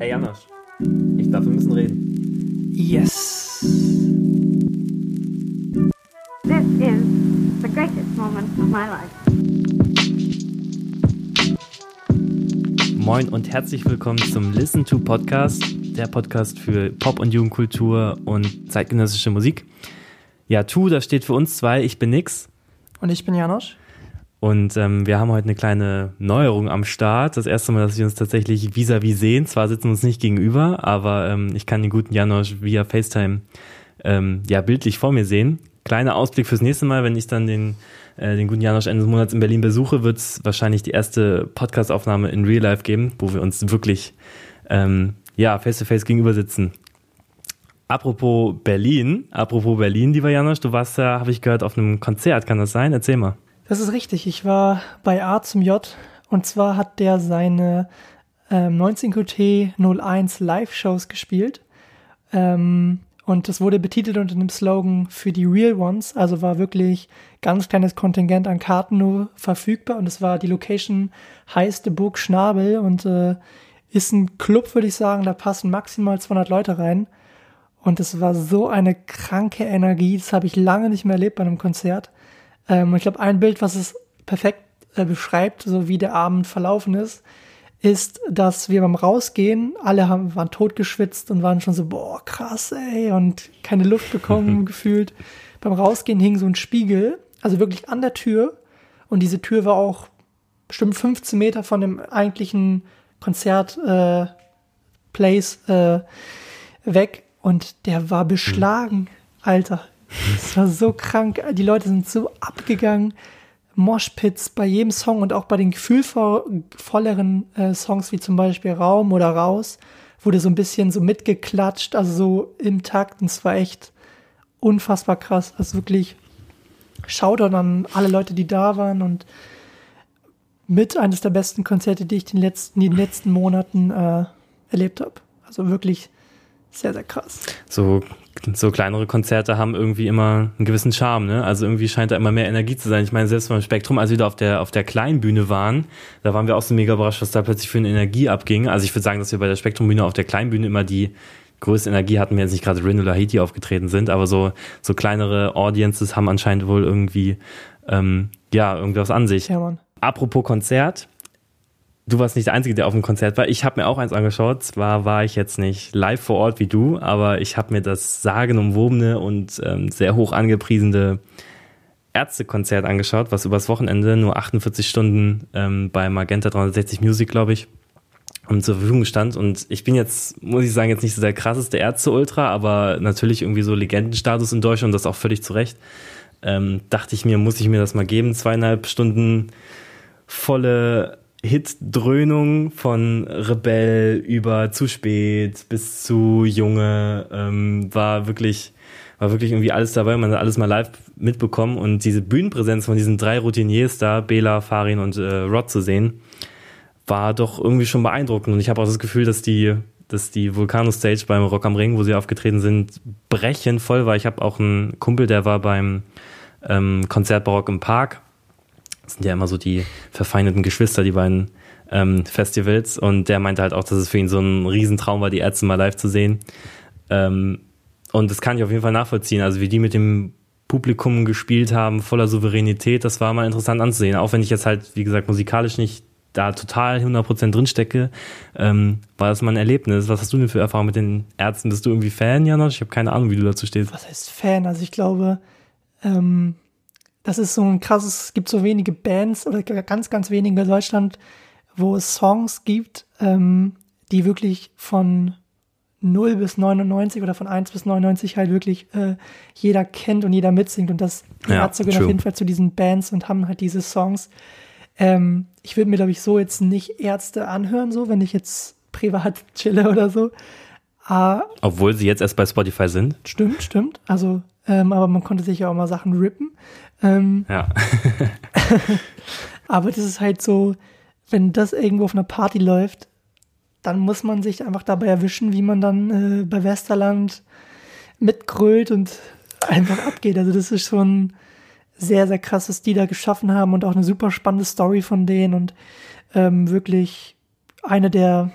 Ey, Janosch, ich darf, wir müssen reden. Yes. This is the greatest moment of my life. Moin und herzlich willkommen zum Listen to Podcast, der Podcast für Pop- und Jugendkultur und zeitgenössische Musik. Ja, Tu, das steht für uns zwei. Ich bin Nix. Und ich bin Janosch. Und ähm, wir haben heute eine kleine Neuerung am Start. Das erste Mal, dass wir uns tatsächlich vis-à-vis sehen. Zwar sitzen wir uns nicht gegenüber, aber ähm, ich kann den guten Janosch via FaceTime ähm, ja bildlich vor mir sehen. Kleiner Ausblick fürs nächste Mal, wenn ich dann den, äh, den guten Janosch Ende des Monats in Berlin besuche, wird es wahrscheinlich die erste Podcast-Aufnahme in Real Life geben, wo wir uns wirklich ähm, ja face-to-face gegenüber sitzen. Apropos Berlin, apropos Berlin, lieber Janosch, du warst ja, habe ich gehört, auf einem Konzert, kann das sein? Erzähl mal. Das ist richtig. Ich war bei A zum J und zwar hat der seine ähm, 19QT 01 Live-Shows gespielt. Ähm, und das wurde betitelt unter dem Slogan für die Real Ones. Also war wirklich ganz kleines Kontingent an Karten nur verfügbar. Und es war die Location heißt Burg Schnabel und äh, ist ein Club, würde ich sagen. Da passen maximal 200 Leute rein. Und es war so eine kranke Energie. Das habe ich lange nicht mehr erlebt bei einem Konzert. Ähm, ich glaube, ein Bild, was es perfekt äh, beschreibt, so wie der Abend verlaufen ist, ist, dass wir beim Rausgehen, alle haben, waren totgeschwitzt und waren schon so, boah, krass, ey, und keine Luft bekommen gefühlt. Beim Rausgehen hing so ein Spiegel, also wirklich an der Tür. Und diese Tür war auch bestimmt 15 Meter von dem eigentlichen Konzert äh, Place äh, weg. Und der war beschlagen, Alter. Es war so krank. Die Leute sind so abgegangen. Moshpits bei jedem Song und auch bei den gefühlvolleren äh, Songs wie zum Beispiel Raum oder Raus wurde so ein bisschen so mitgeklatscht, also so im Takt. Und es war echt unfassbar krass. Also wirklich Shoutout an alle Leute, die da waren und mit eines der besten Konzerte, die ich in den letzten, in den letzten Monaten äh, erlebt habe. Also wirklich sehr, sehr krass. So, so kleinere Konzerte haben irgendwie immer einen gewissen Charme, ne? Also irgendwie scheint da immer mehr Energie zu sein. Ich meine, selbst beim Spektrum, als wir da auf der, auf der kleinen Bühne waren, da waren wir auch so mega überrascht, was da plötzlich für eine Energie abging. Also ich würde sagen, dass wir bei der Spektrumbühne auf der kleinen Bühne immer die größte Energie hatten, wenn jetzt nicht gerade Rin oder Haiti aufgetreten sind, aber so, so kleinere Audiences haben anscheinend wohl irgendwie, ähm, ja, irgendwas an sich. Ja, Mann. Apropos Konzert, du warst nicht der Einzige, der auf dem Konzert war. Ich habe mir auch eins angeschaut. Zwar war ich jetzt nicht live vor Ort wie du, aber ich habe mir das sagenumwobene und ähm, sehr hoch angepriesene Ärztekonzert angeschaut, was übers Wochenende nur 48 Stunden ähm, bei Magenta 360 Music, glaube ich, um, zur Verfügung stand. Und ich bin jetzt, muss ich sagen, jetzt nicht so der krasseste Ärzte-Ultra, aber natürlich irgendwie so Legendenstatus in Deutschland das auch völlig zu Recht. Ähm, dachte ich mir, muss ich mir das mal geben. Zweieinhalb Stunden volle Hit-Dröhnung von Rebell über zu spät bis zu Junge ähm, war wirklich war wirklich irgendwie alles dabei. Man hat alles mal live mitbekommen und diese Bühnenpräsenz von diesen drei Routiniers da, Bela, Farin und äh, Rod zu sehen, war doch irgendwie schon beeindruckend. Und ich habe auch das Gefühl, dass die dass die Vulcano Stage beim Rock am Ring, wo sie aufgetreten sind, brechend voll war. Ich habe auch einen Kumpel, der war beim ähm, Konzert Barock im Park sind ja immer so die verfeindeten Geschwister, die beiden ähm, Festivals. Und der meinte halt auch, dass es für ihn so ein Riesentraum war, die Ärzte mal live zu sehen. Ähm, und das kann ich auf jeden Fall nachvollziehen. Also wie die mit dem Publikum gespielt haben, voller Souveränität, das war mal interessant anzusehen. Auch wenn ich jetzt halt, wie gesagt, musikalisch nicht da total 100% drinstecke, ähm, war das mal ein Erlebnis. Was hast du denn für Erfahrungen mit den Ärzten? Bist du irgendwie Fan, Janosch? Ich habe keine Ahnung, wie du dazu stehst. Was heißt Fan? Also ich glaube, ähm, das ist so ein krasses, es gibt so wenige Bands oder ganz, ganz wenige in Deutschland, wo es Songs gibt, ähm, die wirklich von 0 bis 99 oder von 1 bis 99 halt wirklich äh, jeder kennt und jeder mitsingt. Und das Ja, gehören true. auf jeden Fall zu diesen Bands und haben halt diese Songs. Ähm, ich würde mir, glaube ich, so jetzt nicht Ärzte anhören, so, wenn ich jetzt privat chille oder so. Ah, Obwohl sie jetzt erst bei Spotify sind. stimmt, stimmt. Also, ähm, aber man konnte sich ja auch mal Sachen rippen. Ähm, Ja. Aber das ist halt so, wenn das irgendwo auf einer Party läuft, dann muss man sich einfach dabei erwischen, wie man dann äh, bei Westerland mitgrölt und einfach abgeht. Also das ist schon sehr, sehr krass, was die da geschaffen haben und auch eine super spannende Story von denen und ähm, wirklich eine der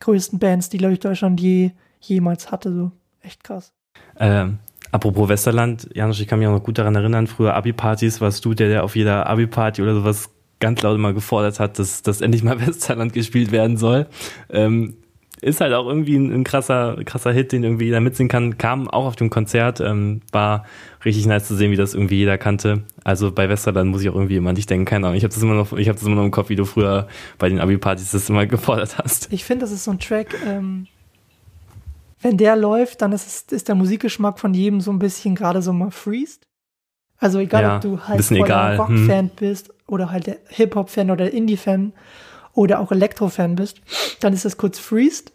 größten Bands, die, glaube ich, Deutschland je, jemals hatte. So echt krass. Ähm, apropos Westerland, Janusz, ich kann mich auch noch gut daran erinnern, früher Abi-Partys warst du der, der auf jeder Abi-Party oder sowas ganz laut immer gefordert hat, dass, dass endlich mal Westerland gespielt werden soll. Ähm, ist halt auch irgendwie ein, ein, krasser, krasser Hit, den irgendwie jeder mitsingen kann. Kam auch auf dem Konzert, ähm, war richtig nice zu sehen, wie das irgendwie jeder kannte. Also bei Westerland muss ich auch irgendwie immer an dich denken, keine Ahnung. Ich habe das immer noch, ich habe das immer noch im Kopf, wie du früher bei den Abi-Partys das immer gefordert hast. Ich finde, das ist so ein Track, ähm, wenn der läuft, dann ist, ist der Musikgeschmack von jedem so ein bisschen gerade so mal freest. Also egal, Ja, ob du halt egal, Rock-Fan bist oder halt der Hip-Hop-Fan oder der Indie-Fan oder auch Elektro-Fan bist, dann ist das kurz freest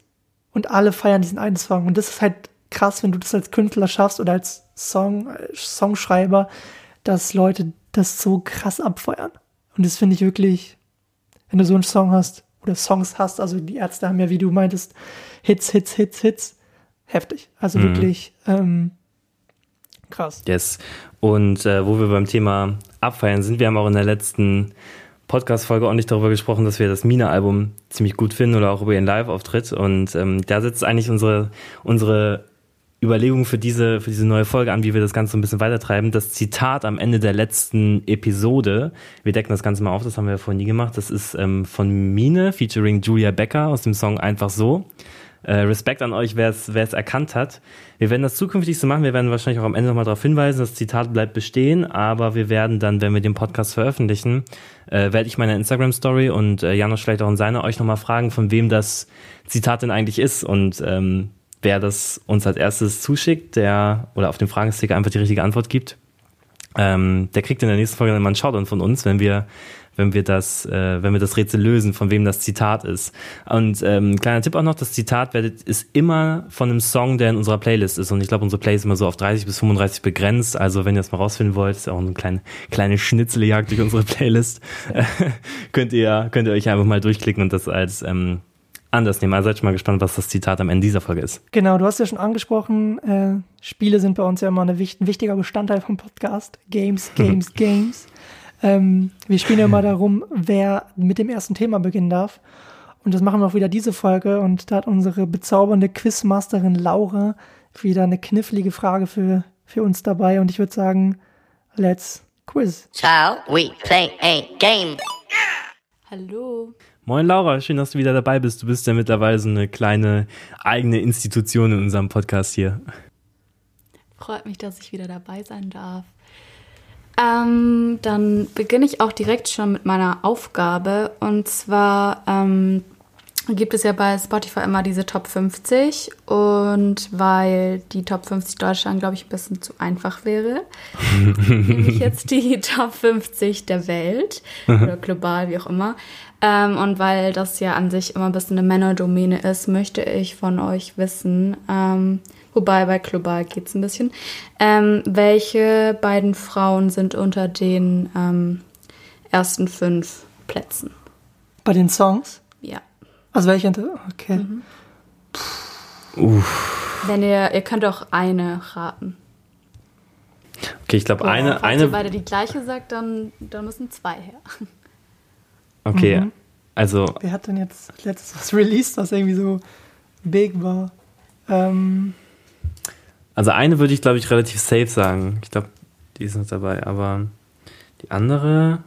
und alle feiern diesen einen Song. Und das ist halt krass, wenn du das als Künstler schaffst oder als Song, äh, Songschreiber, dass Leute das so krass abfeuern. Und das finde ich wirklich, wenn du so einen Song hast oder Songs hast, also die Ärzte haben ja, wie du meintest, Hits, Hits, Hits, Hits, heftig. Also Mhm. wirklich ähm, krass. Yes. Und äh, wo wir beim Thema Abfeiern sind, wir haben auch in der letzten Podcast-Folge ordentlich darüber gesprochen, dass wir das Mina-Album ziemlich gut finden oder auch über ihren Live-Auftritt. Und ähm, da setzt eigentlich unsere, unsere Überlegung für diese, für diese neue Folge an, wie wir das Ganze so ein bisschen weitertreiben. Das Zitat am Ende der letzten Episode, wir decken das Ganze mal auf, das haben wir ja vorhin nie gemacht, das ist ähm, von Mine featuring Julia Becker aus dem Song Einfach so. Äh, Respekt an euch, wer es erkannt hat. Wir werden das zukünftig so machen. Wir werden wahrscheinlich auch am Ende nochmal darauf hinweisen. Das Zitat bleibt bestehen, aber wir werden dann, wenn wir den Podcast veröffentlichen, äh, werde ich meine Instagram-Story und äh, Janusz vielleicht auch in seiner euch nochmal fragen, von wem das Zitat denn eigentlich ist und ähm, wer das uns als erstes zuschickt, der oder auf den Fragensticker einfach die richtige Antwort gibt. Ähm, der kriegt in der nächsten Folge dann mal einen Shoutout von uns, wenn wir wenn wir das, äh, wenn wir das Rätsel lösen, von wem das Zitat ist. Und ähm, kleiner Tipp auch noch, das Zitat werdet, ist immer von einem Song, der in unserer Playlist ist. Und ich glaube, unsere Playlist ist immer so auf 30 bis 35 begrenzt. Also wenn ihr das mal rausfinden wollt, ist auch eine kleine, kleine Schnitzeljagd durch unsere Playlist. Könnt ihr, könnt ihr euch einfach mal durchklicken und das als ähm, anders nehmen. Also seid schon mal gespannt, was das Zitat am Ende dieser Folge ist. Genau, du hast ja schon angesprochen, äh, Spiele sind bei uns ja immer ein wichtiger Bestandteil vom Podcast. Games, Games, Games. Ähm, wir spielen ja immer darum, wer mit dem ersten Thema beginnen darf. Und das machen wir auch wieder diese Folge. Und da hat unsere bezaubernde Quizmasterin Laura wieder eine knifflige Frage für, für uns dabei. Und ich würde sagen, let's quiz. Shall we play a game? Hallo. Moin Laura, schön, dass du wieder dabei bist. Du bist ja mittlerweile so eine kleine eigene Institution in unserem Podcast hier. Freut mich, dass ich wieder dabei sein darf. Ähm, dann beginne ich auch direkt schon mit meiner Aufgabe. Und zwar ähm, gibt es ja bei Spotify immer diese Top 50. Und weil die Top 50 Deutschland, glaube ich, ein bisschen zu einfach wäre, nehme ich jetzt die Top 50 der Welt oder global, wie auch immer. Ähm, und weil das ja an sich immer ein bisschen eine Männerdomäne ist, möchte ich von euch wissen, ähm, wobei bei global geht es ein bisschen, ähm, welche beiden Frauen sind unter den ähm, ersten fünf Plätzen? Bei den Songs? Ja. Also welche? Okay. Wenn ihr, ihr könnt auch eine raten. Okay, ich glaube, eine, eine, beide die gleiche sagt, dann, dann müssen zwei her. okay, Mhm. also, Wer hat denn jetzt letztes was released, was irgendwie so big war? Ähm, also eine würde ich, glaube ich, relativ safe sagen. Ich glaube, die ist noch dabei, aber die andere.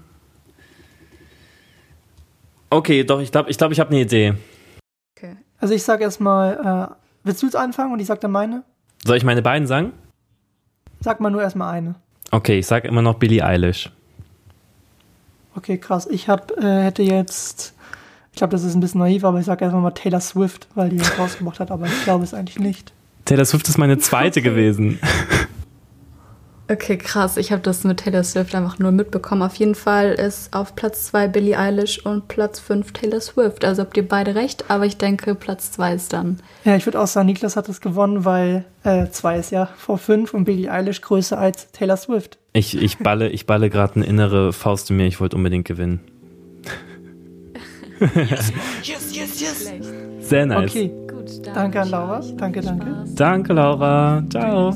Okay, doch, ich glaube, ich, glaub, ich habe eine Idee. Okay. also ich sag erstmal, äh, willst du jetzt anfangen und ich sag dann meine? Soll ich meine beiden sagen? Sag mal nur erstmal eine. Okay, ich sage immer noch Billie Eilish. Okay, krass. Ich hab, äh, hätte jetzt, ich glaube, das ist ein bisschen naiv, aber ich sag erstmal mal Taylor Swift, weil die das rausgebracht hat, aber ich glaube es eigentlich nicht. Taylor Swift ist meine zweite gewesen. Okay, krass. Ich habe das mit Taylor Swift einfach nur mitbekommen. Auf jeden Fall ist auf Platz 2 Billie Eilish und Platz 5 Taylor Swift. Also habt ihr beide recht, aber ich denke, Platz 2 ist dann. Ja, ich würde auch sagen, Niklas hat es gewonnen, weil äh, zwei ist ja vor fünf und Billie Eilish größer als Taylor Swift. Ich, ich balle, ich balle gerade eine innere Faust in mir. Ich wollte unbedingt gewinnen. Schlecht. Sehr nice. Okay, Gut, Danke an Laura. Danke, danke. Danke, Laura. Ciao.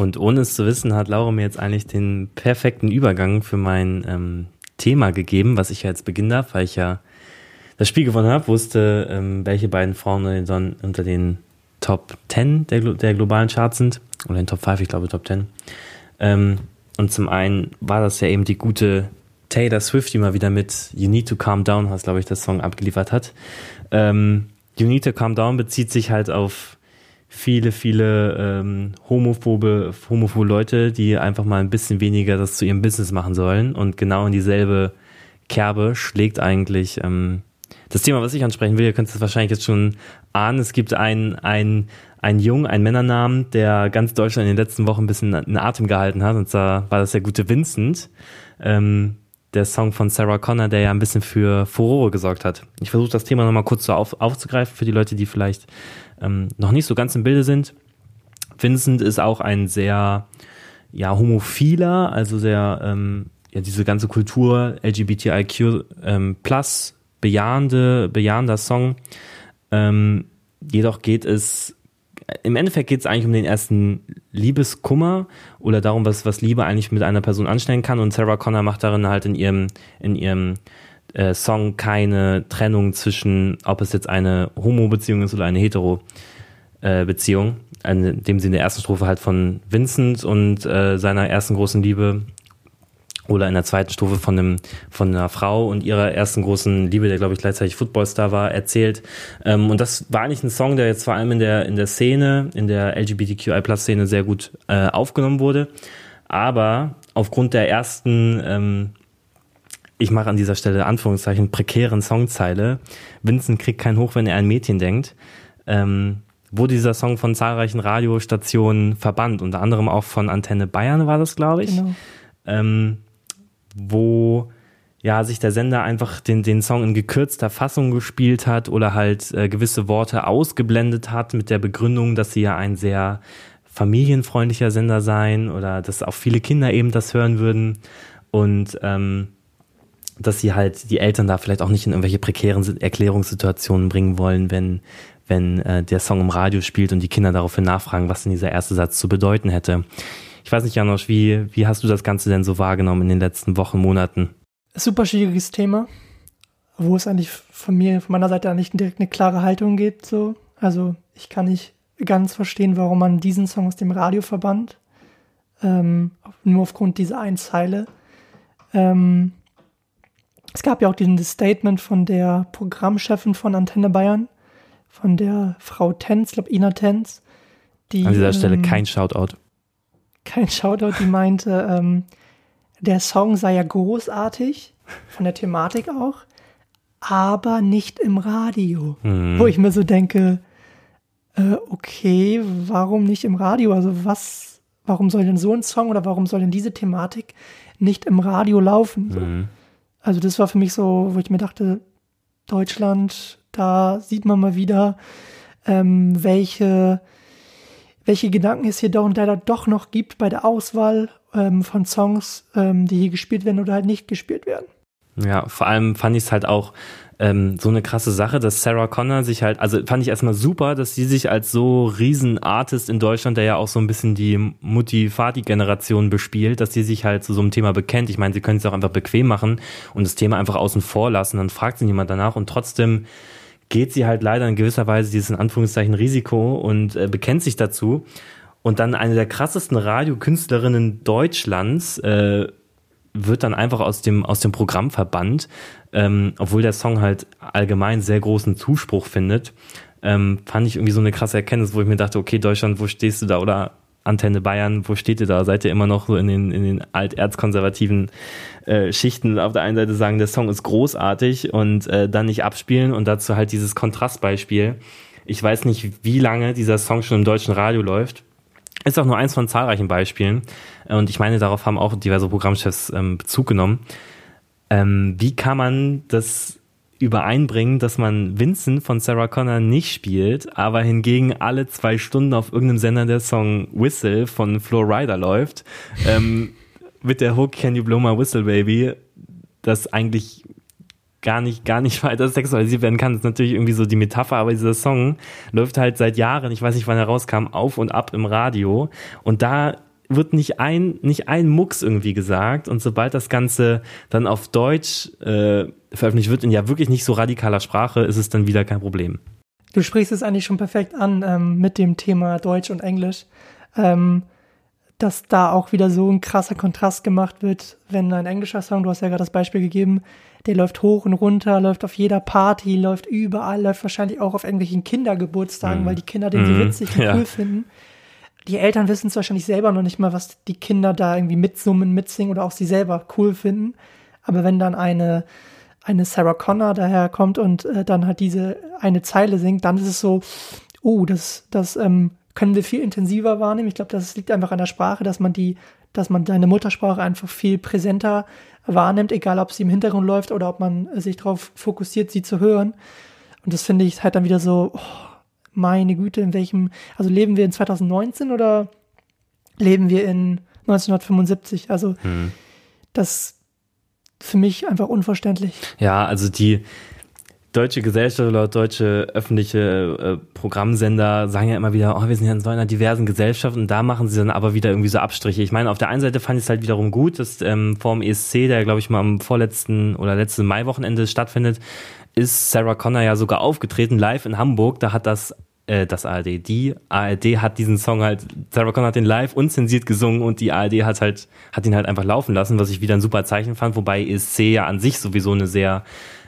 Und ohne es zu wissen, hat Laura mir jetzt eigentlich den perfekten Übergang für mein ähm, Thema gegeben, was ich ja jetzt beginnen darf, weil ich ja das Spiel gewonnen habe, wusste, ähm, welche beiden Frauen unter den Top 10 der, der globalen Charts sind. Oder den Top 5, ich glaube Top 10. Ähm, und zum einen war das ja eben die gute Taylor Swift, die mal wieder mit You Need to Calm Down, was glaube ich das Song abgeliefert hat. Ähm, you Need to Calm Down bezieht sich halt auf viele, viele ähm, homophobe, homophobe Leute, die einfach mal ein bisschen weniger das zu ihrem Business machen sollen. Und genau in dieselbe Kerbe schlägt eigentlich ähm, das Thema, was ich ansprechen will. Ihr könnt es wahrscheinlich jetzt schon ahnen. Es gibt einen, einen, einen Jungen, einen Männernamen, der ganz Deutschland in den letzten Wochen ein bisschen einen Atem gehalten hat. Und zwar war das der gute Vincent. Ähm, der Song von Sarah Connor, der ja ein bisschen für Furore gesorgt hat. Ich versuche das Thema nochmal kurz so auf, aufzugreifen für die Leute, die vielleicht ähm, noch nicht so ganz im Bilde sind. Vincent ist auch ein sehr ja, homophiler, also sehr ähm, ja, diese ganze Kultur LGBTIQ ähm, plus bejahende, bejahender Song. Ähm, jedoch geht es im Endeffekt geht es eigentlich um den ersten Liebeskummer oder darum, was, was Liebe eigentlich mit einer Person anstellen kann. Und Sarah Connor macht darin halt in ihrem, in ihrem äh, Song keine Trennung zwischen, ob es jetzt eine Homo-Beziehung ist oder eine Hetero-Beziehung. Äh, indem sie in der ersten Strophe halt von Vincent und äh, seiner ersten großen Liebe oder in der zweiten Stufe von einem von einer Frau und ihrer ersten großen Liebe, der glaube ich gleichzeitig Footballstar war, erzählt. Ähm, und das war eigentlich ein Song, der jetzt vor allem in der in der Szene, in der LGBTQI+ Szene sehr gut äh, aufgenommen wurde. Aber aufgrund der ersten ähm, ich mache an dieser Stelle Anführungszeichen prekären Songzeile. Vincent kriegt kein Hoch, wenn er ein Mädchen denkt. Ähm, wurde dieser Song von zahlreichen Radiostationen verbannt, unter anderem auch von Antenne Bayern war das, glaube ich. Genau. Ähm, wo ja sich der Sender einfach den, den Song in gekürzter Fassung gespielt hat oder halt äh, gewisse Worte ausgeblendet hat mit der Begründung, dass sie ja ein sehr familienfreundlicher Sender seien oder dass auch viele Kinder eben das hören würden und ähm, dass sie halt die Eltern da vielleicht auch nicht in irgendwelche prekären Erklärungssituationen bringen wollen, wenn, wenn äh, der Song im Radio spielt und die Kinder daraufhin nachfragen, was denn dieser erste Satz zu bedeuten hätte. Ich weiß nicht, Janosch, wie, wie hast du das Ganze denn so wahrgenommen in den letzten Wochen, Monaten? Super schwieriges Thema, wo es eigentlich von mir, von meiner Seite nicht direkt eine klare Haltung gibt. So. Also ich kann nicht ganz verstehen, warum man diesen Song aus dem Radio verbannt. Ähm, nur aufgrund dieser einen Zeile. Ähm, es gab ja auch dieses Statement von der Programmchefin von Antenne Bayern, von der Frau Tenz, ich glaube Ina Tenz. Die, An dieser Stelle ähm, kein Shoutout. Kein Shoutout, die meinte, ähm, der Song sei ja großartig, von der Thematik auch, aber nicht im Radio. Mhm. Wo ich mir so denke, äh, okay, warum nicht im Radio? Also was, warum soll denn so ein Song oder warum soll denn diese Thematik nicht im Radio laufen? So? Mhm. Also das war für mich so, wo ich mir dachte, Deutschland, da sieht man mal wieder, ähm, welche, welche Gedanken es hier doch und leider doch noch gibt bei der Auswahl ähm, von Songs, ähm, die hier gespielt werden oder halt nicht gespielt werden. Ja, vor allem fand ich es halt auch ähm, so eine krasse Sache, dass Sarah Connor sich halt, also fand ich erstmal super, dass sie sich als so Riesenartist in Deutschland, der ja auch so ein bisschen die Mutti-Fati-Generation bespielt, dass sie sich halt zu so einem Thema bekennt. Ich meine, sie können es auch einfach bequem machen und das Thema einfach außen vor lassen, dann fragt sie niemand danach und trotzdem geht sie halt leider in gewisser Weise dieses in Anführungszeichen Risiko und äh, bekennt sich dazu. Und dann eine der krassesten Radiokünstlerinnen Deutschlands äh, wird dann einfach aus dem, aus dem Programm verbannt, ähm, obwohl der Song halt allgemein sehr großen Zuspruch findet. Ähm, fand ich irgendwie so eine krasse Erkenntnis, wo ich mir dachte, okay, Deutschland, wo stehst du da? Oder Antenne Bayern, wo steht ihr da? Seid ihr immer noch so in den, in den alterzkonservativen äh, Schichten auf der einen Seite sagen, der Song ist großartig und äh, dann nicht abspielen und dazu halt dieses Kontrastbeispiel. Ich weiß nicht, wie lange dieser Song schon im deutschen Radio läuft. Ist auch nur eins von zahlreichen Beispielen. Und ich meine, darauf haben auch diverse Programmchefs ähm, Bezug genommen. Ähm, wie kann man das übereinbringen, dass man Vincent von Sarah Connor nicht spielt, aber hingegen alle zwei Stunden auf irgendeinem Sender der Song Whistle von Flo Rida läuft, ähm, mit der Hook Can You Blow My Whistle Baby, das eigentlich gar nicht, gar nicht weiter sexualisiert werden kann. Das ist natürlich irgendwie so die Metapher, aber dieser Song läuft halt seit Jahren, ich weiß nicht wann er rauskam, auf und ab im Radio. Und da wird nicht ein, nicht ein Mucks irgendwie gesagt. Und sobald das Ganze dann auf Deutsch äh, veröffentlicht wird in ja wirklich nicht so radikaler Sprache, ist es dann wieder kein Problem. Du sprichst es eigentlich schon perfekt an ähm, mit dem Thema Deutsch und Englisch. Ähm, dass da auch wieder so ein krasser Kontrast gemacht wird, wenn ein englischer Song, du hast ja gerade das Beispiel gegeben, der läuft hoch und runter, läuft auf jeder Party, läuft überall, läuft wahrscheinlich auch auf irgendwelchen Kindergeburtstagen, mm. weil die Kinder den so mhm. witzig und ja. cool finden. Die Eltern wissen es wahrscheinlich selber noch nicht mal, was die Kinder da irgendwie mitsummen, mitsingen oder auch sie selber cool finden. Aber wenn dann eine, eine Sarah Connor daherkommt und äh, dann halt diese eine Zeile singt, dann ist es so, oh, das, das ähm, können wir viel intensiver wahrnehmen. Ich glaube, das liegt einfach an der Sprache, dass man die, dass man seine Muttersprache einfach viel präsenter wahrnimmt, egal ob sie im Hintergrund läuft oder ob man sich darauf fokussiert, sie zu hören. Und das finde ich halt dann wieder so, oh, meine Güte, in welchem, also leben wir in 2019 oder leben wir in 1975? Also hm. das für mich einfach unverständlich. Ja, also die, deutsche Gesellschaft oder deutsche öffentliche äh, Programmsender sagen ja immer wieder, oh, wir sind ja in so einer diversen Gesellschaft und da machen sie dann aber wieder irgendwie so Abstriche. Ich meine, auf der einen Seite fand ich es halt wiederum gut, dass ähm, vor dem ESC, der glaube ich mal am vorletzten oder letzten Maiwochenende stattfindet, ist Sarah Connor ja sogar aufgetreten live in Hamburg. Da hat das äh, das ARD, die ARD hat diesen Song halt, Sarah Connor hat den live unzensiert gesungen und die ARD hat halt, hat ihn halt einfach laufen lassen, was ich wieder ein super Zeichen fand, wobei ESC ja an sich sowieso eine sehr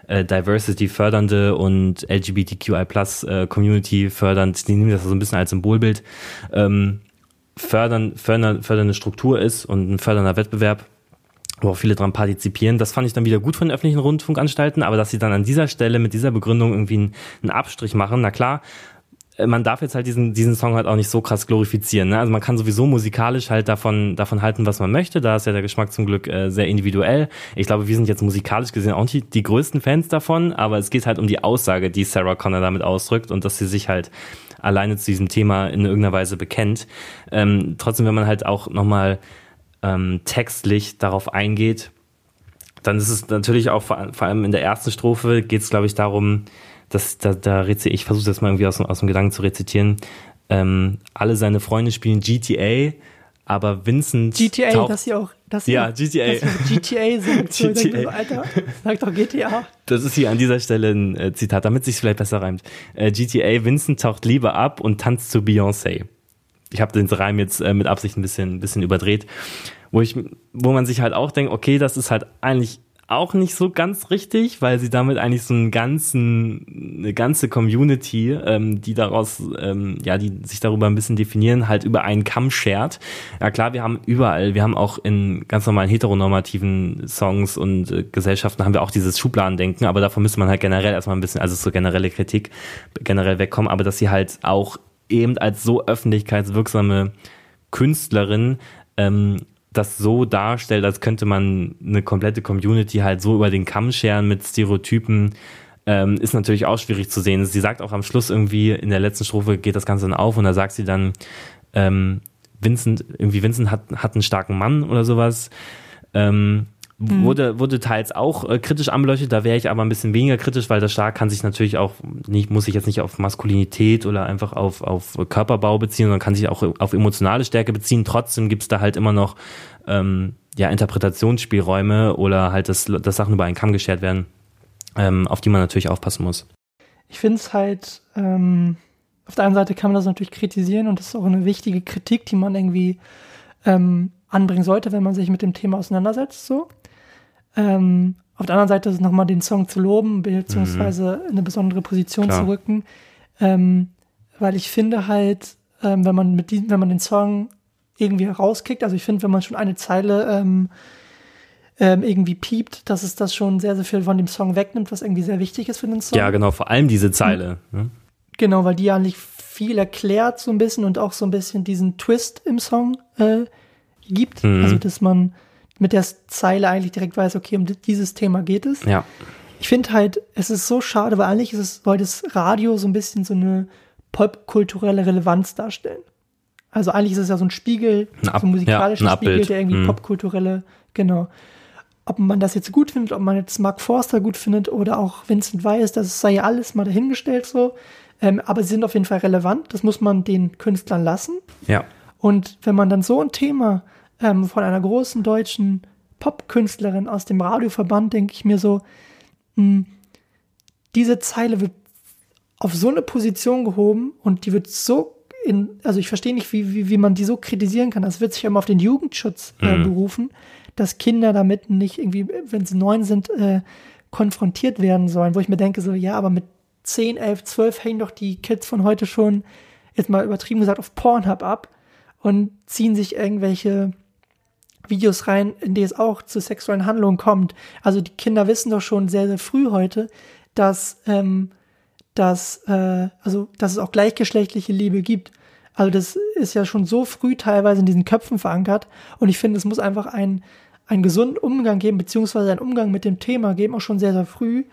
äh, Diversity fördernde und LGBTQI Plus äh, Community fördernd, die nehmen das so ein bisschen als Symbolbild, ähm, fördern, fördern, fördernde Struktur ist und ein fördernder Wettbewerb wo auch viele dran partizipieren. Das fand ich dann wieder gut von den öffentlichen Rundfunkanstalten, aber dass sie dann an dieser Stelle mit dieser Begründung irgendwie einen, einen Abstrich machen, na klar, man darf jetzt halt diesen, diesen Song halt auch nicht so krass glorifizieren. Ne? Also man kann sowieso musikalisch halt davon, davon halten, was man möchte. Da ist ja der Geschmack zum Glück äh, sehr individuell. Ich glaube, wir sind jetzt musikalisch gesehen auch nicht die größten Fans davon, aber es geht halt um die Aussage, die Sarah Connor damit ausdrückt und dass sie sich halt alleine zu diesem Thema in irgendeiner Weise bekennt. Ähm, trotzdem, wenn man halt auch nochmal ähm, textlich darauf eingeht, dann ist es natürlich auch vor, vor allem in der ersten Strophe geht es, glaube ich, darum, das, da, da ich versuche das mal irgendwie aus, aus dem Gedanken zu rezitieren. Ähm, alle seine Freunde spielen GTA, aber Vincent. GTA, taucht, dass sie auch. Dass ja, GTA. Dass GTA sind. GTA. So, Alter, sag doch GTA. Das ist hier an dieser Stelle ein äh, Zitat, damit sich vielleicht besser reimt. Äh, GTA, Vincent taucht lieber ab und tanzt zu Beyoncé. Ich habe den Reim jetzt äh, mit Absicht ein bisschen, ein bisschen überdreht. Wo, ich, wo man sich halt auch denkt, okay, das ist halt eigentlich auch nicht so ganz richtig, weil sie damit eigentlich so einen ganzen, eine ganze Community, ähm, die daraus, ähm, ja, die sich darüber ein bisschen definieren, halt über einen Kamm schert. Ja klar, wir haben überall, wir haben auch in ganz normalen heteronormativen Songs und äh, Gesellschaften haben wir auch dieses Schubladendenken, aber davon müsste man halt generell erstmal ein bisschen, also so generelle Kritik generell wegkommen, aber dass sie halt auch eben als so öffentlichkeitswirksame Künstlerin ähm, das so darstellt, als könnte man eine komplette Community halt so über den Kamm scheren mit Stereotypen, ähm, ist natürlich auch schwierig zu sehen. Sie sagt auch am Schluss irgendwie, in der letzten Strophe geht das Ganze dann auf und da sagt sie dann, ähm, Vincent, irgendwie Vincent hat, hat einen starken Mann oder sowas. Ähm, mhm. wurde, wurde teils auch äh, kritisch anbeleuchtet, da wäre ich aber ein bisschen weniger kritisch, weil das Stark kann sich natürlich auch nicht, muss sich jetzt nicht auf Maskulinität oder einfach auf, auf Körperbau beziehen, sondern kann sich auch auf emotionale Stärke beziehen. Trotzdem gibt's da halt immer noch ähm, ja, Interpretationsspielräume oder halt, dass, dass Sachen über einen Kamm geschert werden, ähm, auf die man natürlich aufpassen muss. Ich finde es halt, ähm, auf der einen Seite kann man das natürlich kritisieren und das ist auch eine wichtige Kritik, die man irgendwie ähm, anbringen sollte, wenn man sich mit dem Thema auseinandersetzt. So. Ähm, auf der anderen Seite ist es nochmal den Song zu loben, beziehungsweise mhm. in eine besondere Position Klar. zu rücken. Ähm, weil ich finde halt, ähm, wenn man mit diesem, wenn man den Song irgendwie rauskickt, also ich finde, wenn man schon eine Zeile ähm, ähm, irgendwie piept, dass es das schon sehr, sehr viel von dem Song wegnimmt, was irgendwie sehr wichtig ist für den Song. Ja, genau, vor allem diese Zeile. Mhm. Genau, weil die ja nicht viel erklärt so ein bisschen und auch so ein bisschen diesen Twist im Song äh, gibt. Mhm. Also, dass man mit der Zeile eigentlich direkt weiß, okay, um dieses Thema geht es. Ja. Ich finde halt, es ist so schade, weil eigentlich ist es, soll das Radio so ein bisschen so eine popkulturelle Relevanz darstellen. Also eigentlich ist es ja so ein Spiegel, Ab, so ein musikalischer ja, ein Spiegel, der irgendwie mhm. popkulturelle, genau. Ob man das jetzt gut findet, ob man jetzt Mark Forster gut findet oder auch Vincent Weiss, das sei ja alles mal dahingestellt so. Ähm, aber sie sind auf jeden Fall relevant, das muss man den Künstlern lassen. Ja. Und wenn man dann so ein Thema ähm, von einer großen deutschen Popkünstlerin aus dem Radioverband, denke ich mir so, mh, diese Zeile wird auf so eine Position gehoben und die wird so in, also ich verstehe nicht, wie, wie, wie man die so kritisieren kann. Das wird sich immer auf den Jugendschutz äh, Mhm. berufen, dass Kinder damit nicht irgendwie, wenn sie neun sind, äh, konfrontiert werden sollen, wo ich mir denke, so, ja, aber mit 10, 11, 12 hängen doch die Kids von heute schon, jetzt mal übertrieben gesagt, auf Pornhub ab und ziehen sich irgendwelche Videos rein, in die es auch zu sexuellen Handlungen kommt. Also die Kinder wissen doch schon sehr, sehr früh heute, dass, ähm, dass, äh, also, dass es auch gleichgeschlechtliche Liebe gibt. Also das ist ja schon so früh teilweise in diesen Köpfen verankert. Und ich finde, es muss einfach einen, einen gesunden Umgang geben, beziehungsweise einen Umgang mit dem Thema geben, auch schon sehr, sehr früh,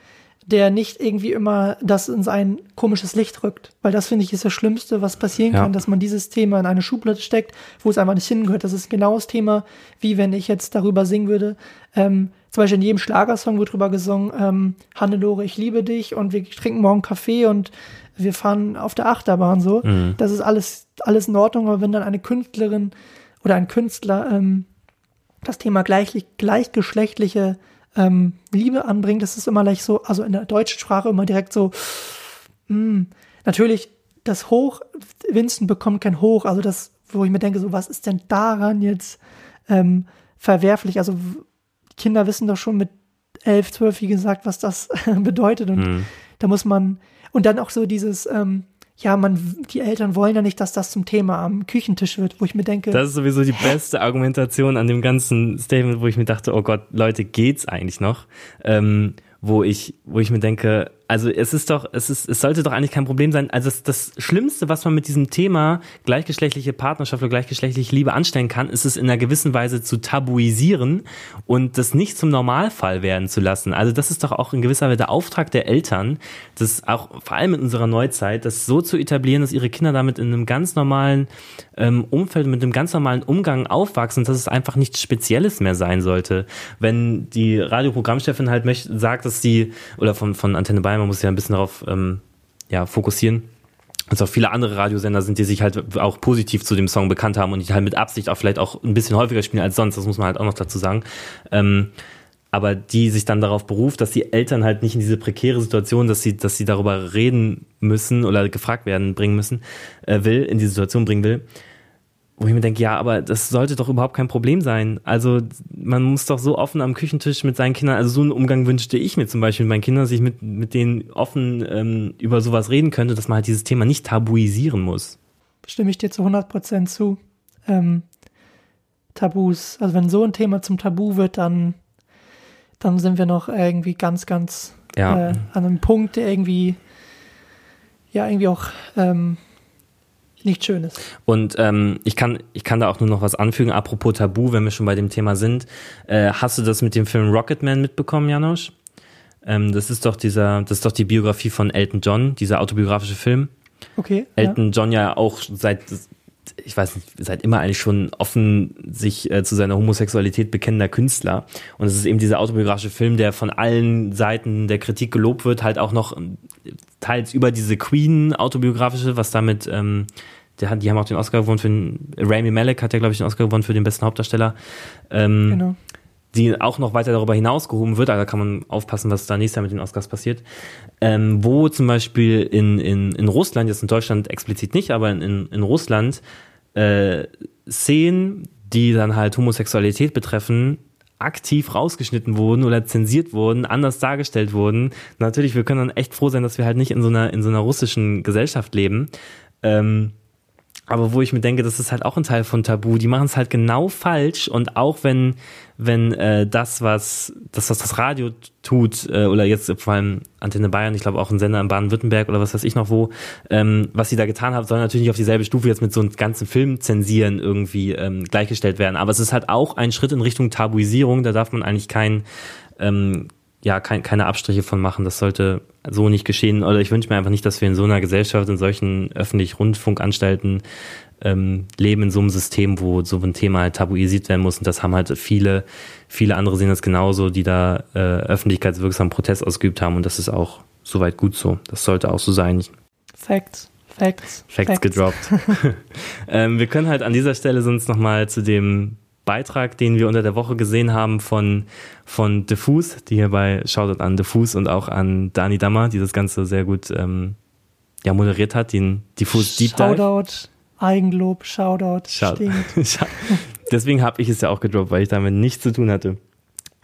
der nicht irgendwie immer das in sein komisches Licht rückt. Weil das, finde ich, ist das Schlimmste, was passieren Ja. kann, dass man dieses Thema in eine Schublade steckt, wo es einfach nicht hingehört. Das ist genau das Thema, wie wenn ich jetzt darüber singen würde. Ähm, zum Beispiel in jedem Schlagersong wird drüber gesungen, ähm, Hannelore, ich liebe dich und wir trinken morgen Kaffee und wir fahren auf der Achterbahn so. Mhm. Das ist alles, alles in Ordnung, aber wenn dann eine Künstlerin oder ein Künstler ähm, das Thema gleich, gleichgeschlechtliche ähm, Liebe anbringt, das ist immer gleich so, also in der deutschen Sprache immer direkt so, mh, natürlich, das Hoch, Winston bekommt kein Hoch, also das, wo ich mir denke, so, was ist denn daran jetzt ähm, verwerflich? Also Kinder wissen doch schon mit elf, zwölf, wie gesagt, was das bedeutet und Mhm. da muss man, und dann auch so dieses, ähm, ja, man, die Eltern wollen ja nicht, dass das zum Thema am Küchentisch wird, wo ich mir denke, Das ist sowieso die beste Argumentation an dem ganzen Statement, wo ich mir dachte, oh Gott, Leute, geht's eigentlich noch? Ähm, wo ich, wo ich mir denke, also es ist doch, es ist, es sollte doch eigentlich kein Problem sein. Also das, das Schlimmste, was man mit diesem Thema gleichgeschlechtliche Partnerschaft oder gleichgeschlechtliche Liebe anstellen kann, ist es in einer gewissen Weise zu tabuisieren und das nicht zum Normalfall werden zu lassen. Also das ist doch auch in gewisser Weise der Auftrag der Eltern, das auch vor allem in unserer Neuzeit, das so zu etablieren, dass ihre Kinder damit in einem ganz normalen ähm, Umfeld, mit einem ganz normalen Umgang aufwachsen, dass es einfach nichts Spezielles mehr sein sollte. Wenn die Radioprogrammchefin halt möchte, sagt, dass sie, oder von, von Antenne Bayern, man muss ja ein bisschen darauf ähm, ja, fokussieren, dass auch viele andere Radiosender sind, die sich halt auch positiv zu dem Song bekannt haben und die halt mit Absicht auch vielleicht auch ein bisschen häufiger spielen als sonst, das muss man halt auch noch dazu sagen. Ähm, aber die sich dann darauf beruft, dass die Eltern halt nicht in diese prekäre Situation, dass sie, dass sie darüber reden müssen oder gefragt werden, bringen müssen, äh, will, in diese Situation bringen will. Wo ich mir denke, ja, aber das sollte doch überhaupt kein Problem sein. Also man muss doch so offen am Küchentisch mit seinen Kindern, also so einen Umgang wünschte ich mir zum Beispiel mit meinen Kindern, dass ich mit, mit denen offen ähm, über sowas reden könnte, dass man halt dieses Thema nicht tabuisieren muss. stimme ich dir zu 100% zu. Ähm, Tabus, also wenn so ein Thema zum Tabu wird, dann, dann sind wir noch irgendwie ganz, ganz Ja. äh, an einem Punkt, der irgendwie, ja, irgendwie auch ähm, nicht schön ist. Und ähm, ich kann ich kann da auch nur noch was anfügen. Apropos Tabu, wenn wir schon bei dem Thema sind, äh, hast du das mit dem Film Rocketman mitbekommen, Janosch? Ähm, das ist doch dieser, das ist doch die Biografie von Elton John, dieser autobiografische Film. Okay. Elton John ja auch seit ich weiß nicht, seit immer eigentlich schon offen sich äh, zu seiner Homosexualität bekennender Künstler. Und es ist eben dieser autobiografische Film, der von allen Seiten der Kritik gelobt wird, halt auch noch ähm, teils über diese Queen-autobiografische, was damit, ähm, der hat, die haben auch den Oscar gewonnen für den, Rami Malek hat ja, glaube ich, den Oscar gewonnen für den besten Hauptdarsteller. Ähm, genau. Die auch noch weiter darüber hinaus gehoben wird, also da kann man aufpassen, was da nächstes Jahr mit den Oscars passiert, ähm, wo zum Beispiel in, in, in Russland, jetzt in Deutschland explizit nicht, aber in, in Russland äh, Szenen, die dann halt Homosexualität betreffen, aktiv rausgeschnitten wurden oder zensiert wurden, anders dargestellt wurden. Natürlich, wir können dann echt froh sein, dass wir halt nicht in so einer, in so einer russischen Gesellschaft leben. Ähm, aber wo ich mir denke, das ist halt auch ein Teil von Tabu. Die machen es halt genau falsch und auch wenn wenn äh, das was das was das Radio tut äh, oder jetzt vor allem Antenne Bayern, ich glaube auch ein Sender in Baden-Württemberg oder was weiß ich noch wo, ähm, was sie da getan haben, soll natürlich nicht auf dieselbe Stufe jetzt mit so einem ganzen Film zensieren irgendwie ähm, gleichgestellt werden. Aber es ist halt auch ein Schritt in Richtung Tabuisierung. Da darf man eigentlich kein ähm, ja, kein, keine Abstriche von machen. Das sollte so nicht geschehen. Oder ich wünsche mir einfach nicht, dass wir in so einer Gesellschaft, in solchen öffentlich-Rundfunkanstalten ähm, leben, in so einem System, wo so ein Thema halt tabuisiert werden muss. Und das haben halt viele, viele andere sehen das genauso, die da äh, öffentlichkeitswirksam Protest ausgeübt haben. Und das ist auch soweit gut so. Das sollte auch so sein. Facts. Facts. Facts, gedroppt. ähm, wir können halt an dieser Stelle sonst nochmal zu dem Beitrag, den wir unter der Woche gesehen haben von, von Diffus, die hierbei Shoutout an Diffus und auch an Dani Dammer, die das Ganze sehr gut ähm, ja, moderiert hat, den Diffus Deep Dive. Shoutout, Eigenlob, Shoutout, Schau- stinkt. Deswegen habe ich es ja auch gedroppt, weil ich damit nichts zu tun hatte.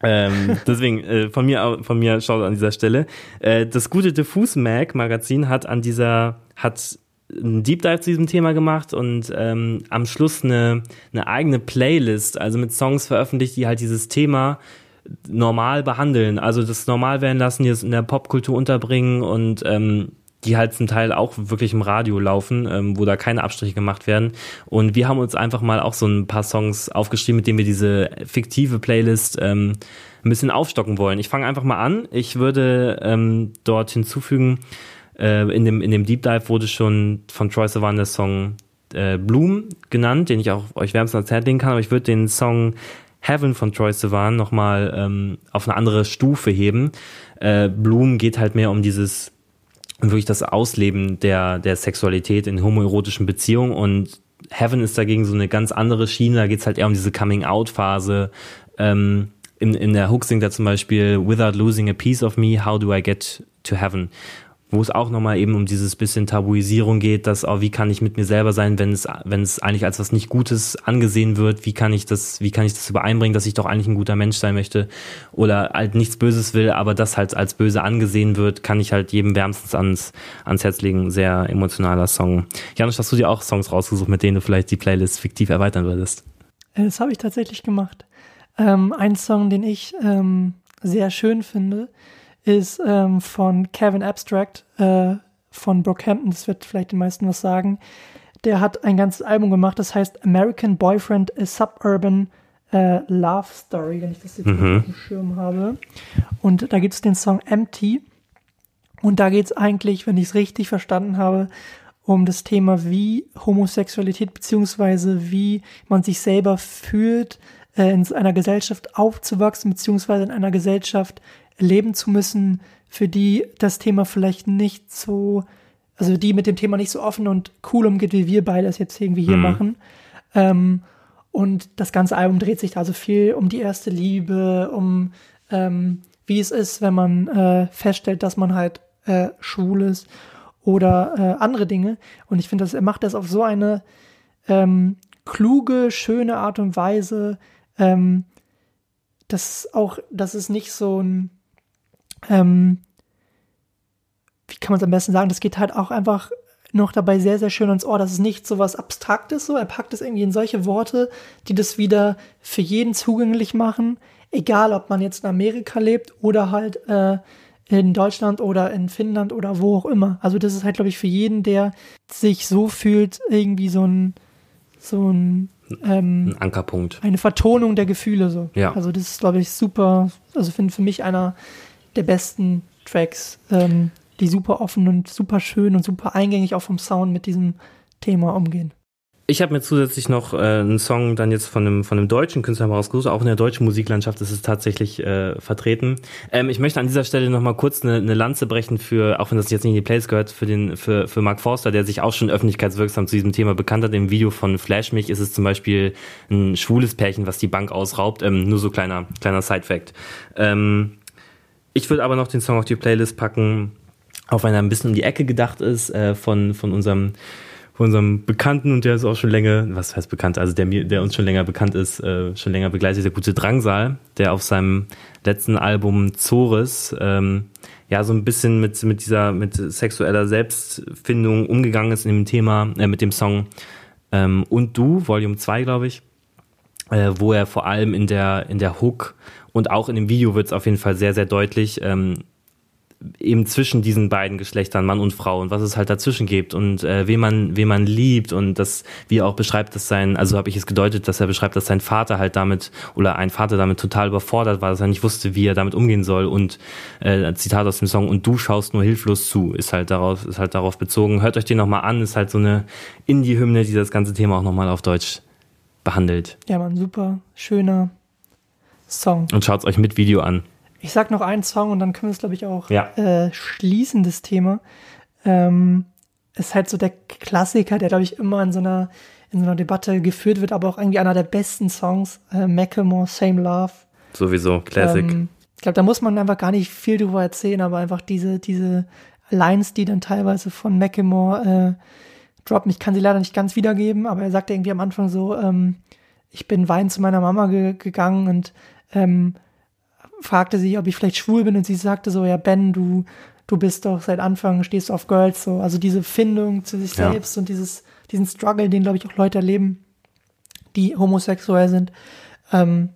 ähm, deswegen äh, von mir von mir schaut an dieser Stelle. Äh, das gute Diffus Mag Magazin hat an dieser hat einen Deep Dive zu diesem Thema gemacht und ähm, am Schluss eine, eine eigene Playlist, also mit Songs veröffentlicht, die halt dieses Thema normal behandeln, also das normal werden lassen, die es in der Popkultur unterbringen und ähm, die halt zum Teil auch wirklich im Radio laufen, ähm, wo da keine Abstriche gemacht werden. Und wir haben uns einfach mal auch so ein paar Songs aufgeschrieben, mit denen wir diese fiktive Playlist ähm, ein bisschen aufstocken wollen. Ich fange einfach mal an. Ich würde ähm, dort hinzufügen, äh, in, dem, in dem Deep Dive wurde schon von Troy Sivan der Song äh, Bloom genannt, den ich auch euch wärmstens ans Herz legen kann, aber ich würde den Song Heaven von Troy Sivan nochmal ähm, auf eine andere Stufe heben. Äh, Bloom geht halt mehr um dieses wirklich das Ausleben der, der Sexualität in homoerotischen Beziehungen und Heaven ist dagegen so eine ganz andere Schiene, da geht's halt eher um diese Coming-out-Phase. Ähm, in, in der Hook singt er zum Beispiel Without losing a piece of me, how do I get to heaven? Wo es auch nochmal eben um dieses bisschen Tabuisierung geht, dass auch wie kann ich mit mir selber sein, wenn es, wenn es eigentlich als was nicht Gutes angesehen wird, wie kann ich das, wie kann ich das übereinbringen, dass ich doch eigentlich ein guter Mensch sein möchte oder halt nichts Böses will, aber das halt als böse angesehen wird, kann ich halt jedem wärmstens ans, ans Herz legen. Sehr emotionaler Song. Janusz, hast du dir auch Songs rausgesucht, mit denen du vielleicht die Playlist fiktiv erweitern würdest? Äh, Das habe ich tatsächlich gemacht. Ähm, ein Song, den ich ähm, sehr schön finde, ist ähm, von Kevin Abstract äh, von Brockhampton. Das wird vielleicht den meisten was sagen. Der hat ein ganzes Album gemacht, das heißt American Boyfriend a Suburban äh, Love Story, wenn ich das jetzt Mhm. auf dem Schirm habe. Und da gibt es den Song Empty. Und da geht es eigentlich, wenn ich es richtig verstanden habe, um das Thema, wie Homosexualität beziehungsweise wie man sich selber fühlt, äh, in einer Gesellschaft aufzuwachsen, beziehungsweise in einer Gesellschaft leben zu müssen, für die das Thema vielleicht nicht so, also die mit dem Thema nicht so offen und cool umgeht, wie wir beide es jetzt irgendwie hier Mhm. machen. Ähm, und das ganze Album dreht sich da also viel um die erste Liebe, um ähm, wie es ist, wenn man äh, feststellt, dass man halt äh, schwul ist oder äh, andere Dinge. Und ich finde, dass er macht das auf so eine ähm, kluge, schöne Art und Weise, ähm, dass auch, dass es nicht so ein, ähm, wie kann man es am besten sagen, das geht halt auch einfach noch dabei sehr, sehr schön ans Ohr. Das ist nicht so was Abstraktes so. Er packt es irgendwie in solche Worte, die das wieder für jeden zugänglich machen. Egal, ob man jetzt in Amerika lebt oder halt äh, in Deutschland oder in Finnland oder wo auch immer. Also das ist halt, glaube ich, für jeden, der sich so fühlt, irgendwie so ein, so ein, ähm, Ein Ankerpunkt. eine Vertonung der Gefühle so. Ja. Also das ist, glaube ich, super, also finde für mich einer der besten Tracks, ähm, die super offen und super schön und super eingängig auch vom Sound mit diesem Thema umgehen. Ich habe mir zusätzlich noch äh, einen Song dann jetzt von einem, von einem deutschen Künstler rausgesucht. Auch in der deutschen Musiklandschaft ist es tatsächlich äh, vertreten. Ähm, ich möchte an dieser Stelle noch mal kurz eine, eine Lanze brechen für, auch wenn das jetzt nicht in die Plays gehört, für den für, für Mark Forster, der sich auch schon öffentlichkeitswirksam zu diesem Thema bekannt hat. Im Video von Flash mich ist es zum Beispiel ein schwules Pärchen, was die Bank ausraubt. Ähm, nur so kleiner kleiner Side-Fact. Ähm, ich würde aber noch den Song auf die Playlist packen, auch wenn er ein bisschen um die Ecke gedacht ist, äh, von, von unserem von unserem Bekannten und der ist auch schon länger, was heißt bekannt, also der der uns schon länger bekannt ist, äh, schon länger begleitet, der gute Drangsal, der auf seinem letzten Album Zores ähm, ja so ein bisschen mit mit dieser mit sexueller Selbstfindung umgegangen ist in dem Thema, äh, mit dem Song ähm, und du, Volume 2, glaube ich, äh, wo er vor allem in der in der Hook und auch in dem Video wird es auf jeden Fall sehr sehr deutlich. Ähm, eben zwischen diesen beiden Geschlechtern, Mann und Frau und was es halt dazwischen gibt und äh, wen man wen man liebt und das wie er auch beschreibt, dass sein also habe ich es gedeutet, dass er beschreibt, dass sein Vater halt damit oder ein Vater damit total überfordert war, dass er nicht wusste, wie er damit umgehen soll und äh, Zitat aus dem Song und du schaust nur hilflos zu ist halt darauf ist halt darauf bezogen. Hört euch den noch mal an, ist halt so eine Indie-Hymne, die das ganze Thema auch noch mal auf Deutsch behandelt Ja, man, super schöner Song. und schaut's euch mit Video an. Ich sag noch einen Song und dann können wir es, glaube ich, auch Ja. äh, schließen, das Thema. Ähm, ist halt so der Klassiker, der, glaube ich, immer in so einer, in so einer Debatte geführt wird, aber auch irgendwie einer der besten Songs, äh, Macklemore, Same Love. Sowieso, Classic. Ähm, ich glaube, da muss man einfach gar nicht viel drüber erzählen, aber einfach diese, diese Lines, die dann teilweise von Macklemore äh, droppen. Ich kann sie leider nicht ganz wiedergeben, aber er sagte irgendwie am Anfang so, ähm, ich bin weinend zu meiner Mama ge gegangen und ähm, fragte sie, ob ich vielleicht schwul bin und sie sagte so, ja Ben, du, du bist doch seit Anfang, stehst du auf Girls, so. Also diese Findung zu sich Ja. selbst und dieses, diesen Struggle, den, glaube ich, auch Leute erleben, die homosexuell sind, ähm,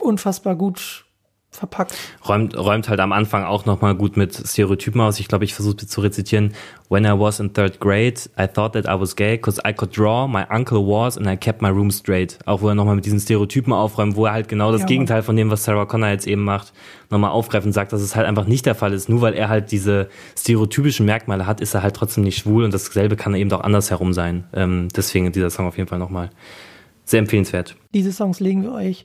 unfassbar gut verpackt. räumt, räumt halt am Anfang auch nochmal gut mit Stereotypen aus. Ich glaube, ich versuche zu rezitieren. When I was in third grade, I thought that I was gay because I could draw, my uncle was and I kept my room straight. Auch wo er nochmal mit diesen Stereotypen aufräumt, wo er halt genau das Ja. Gegenteil von dem, was Sarah Connor jetzt eben macht, nochmal aufgreift und sagt, dass es halt einfach nicht der Fall ist. Nur weil er halt diese stereotypischen Merkmale hat, ist er halt trotzdem nicht schwul und dasselbe kann eben auch andersherum sein. Ähm, deswegen dieser Song auf jeden Fall nochmal sehr empfehlenswert. Diese Songs legen wir euch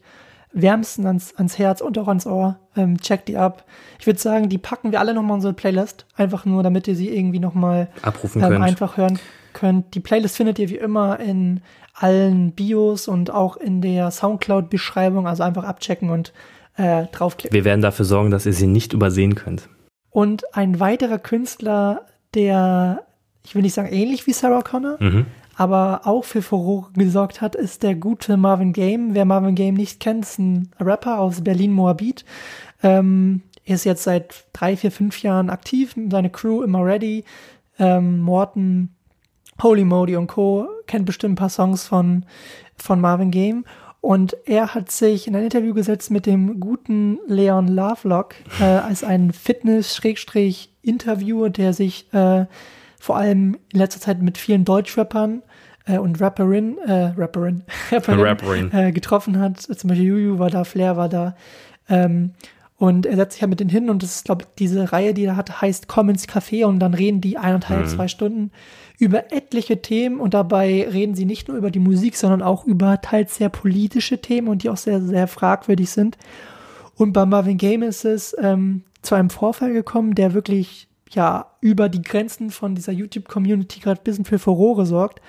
wärmsten ans, ans Herz und auch ans Ohr. Ähm, checkt die ab. Ich würde sagen, die packen wir alle nochmal in unsere Playlist. Einfach nur, damit ihr sie irgendwie nochmal Abrufen ähm, könnt. einfach hören könnt. Die Playlist findet ihr wie immer in allen Bios und auch in der Soundcloud-Beschreibung. Also einfach abchecken und äh, draufklicken. Wir werden dafür sorgen, dass ihr sie nicht übersehen könnt. Und ein weiterer Künstler, der, ich will nicht sagen ähnlich wie Sarah Connor, Mhm. Aber auch für Furore gesorgt hat, ist der gute Marvin Game. Wer Marvin Game nicht kennt, ist ein Rapper aus Berlin-Moabit. Ähm, er ist jetzt seit drei, vier, fünf Jahren aktiv. Seine Crew immer ready. Ähm, Morten, Holy Modi und Co. kennt bestimmt ein paar Songs von, von Marvin Game. Und er hat sich in ein Interview gesetzt mit dem guten Leon Lovelock äh, als ein Fitness-Interviewer, der sich äh, vor allem in letzter Zeit mit vielen Deutschrappern äh, und Rapperin, äh, Rapperin, Rapperin, Rapperin. Äh, getroffen hat. Zum Beispiel Juju war da, Flair war da. Ähm, und er setzt sich ja mit denen hin und das ist, glaube ich, diese Reihe, die er hat, heißt Komm ins Café und dann reden die eineinhalb, zwei Stunden über etliche Themen und dabei reden sie nicht nur über die Musik, sondern auch über teils sehr politische Themen und die auch sehr, sehr fragwürdig sind. Und bei Marvin Game ist es ähm, zu einem Vorfall gekommen, der wirklich ja über die Grenzen von dieser YouTube-Community gerade ein bisschen für Furore sorgt.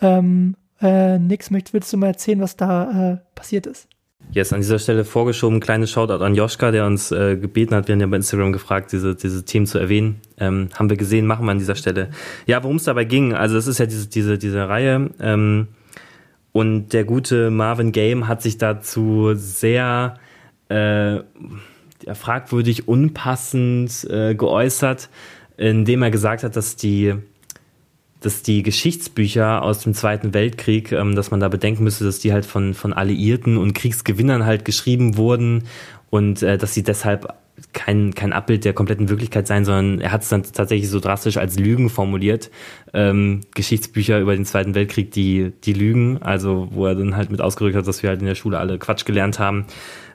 Ähm, äh, Nix, möchtest, willst du mal erzählen, was da äh, passiert ist? Yes, an dieser Stelle vorgeschoben, kleines Shoutout an Joschka, der uns äh, gebeten hat, wir haben ja bei Instagram gefragt, diese, diese Themen zu erwähnen. Ähm, haben wir gesehen, machen wir an dieser Stelle. Ja, worum es dabei ging, also es ist ja diese, diese, diese Reihe ähm, und der gute Marvin Game hat sich dazu sehr äh, fragwürdig, unpassend äh, geäußert, indem er gesagt hat, dass die dass die Geschichtsbücher aus dem Zweiten Weltkrieg, ähm, dass man da bedenken müsste, dass die halt von, von Alliierten und Kriegsgewinnern halt geschrieben wurden und äh, dass sie deshalb kein, kein Abbild der kompletten Wirklichkeit sein, sondern er hat es dann tatsächlich so drastisch als Lügen formuliert. Ähm, Geschichtsbücher über den Zweiten Weltkrieg, die, die Lügen, also wo er dann halt mit ausgerückt hat, dass wir halt in der Schule alle Quatsch gelernt haben.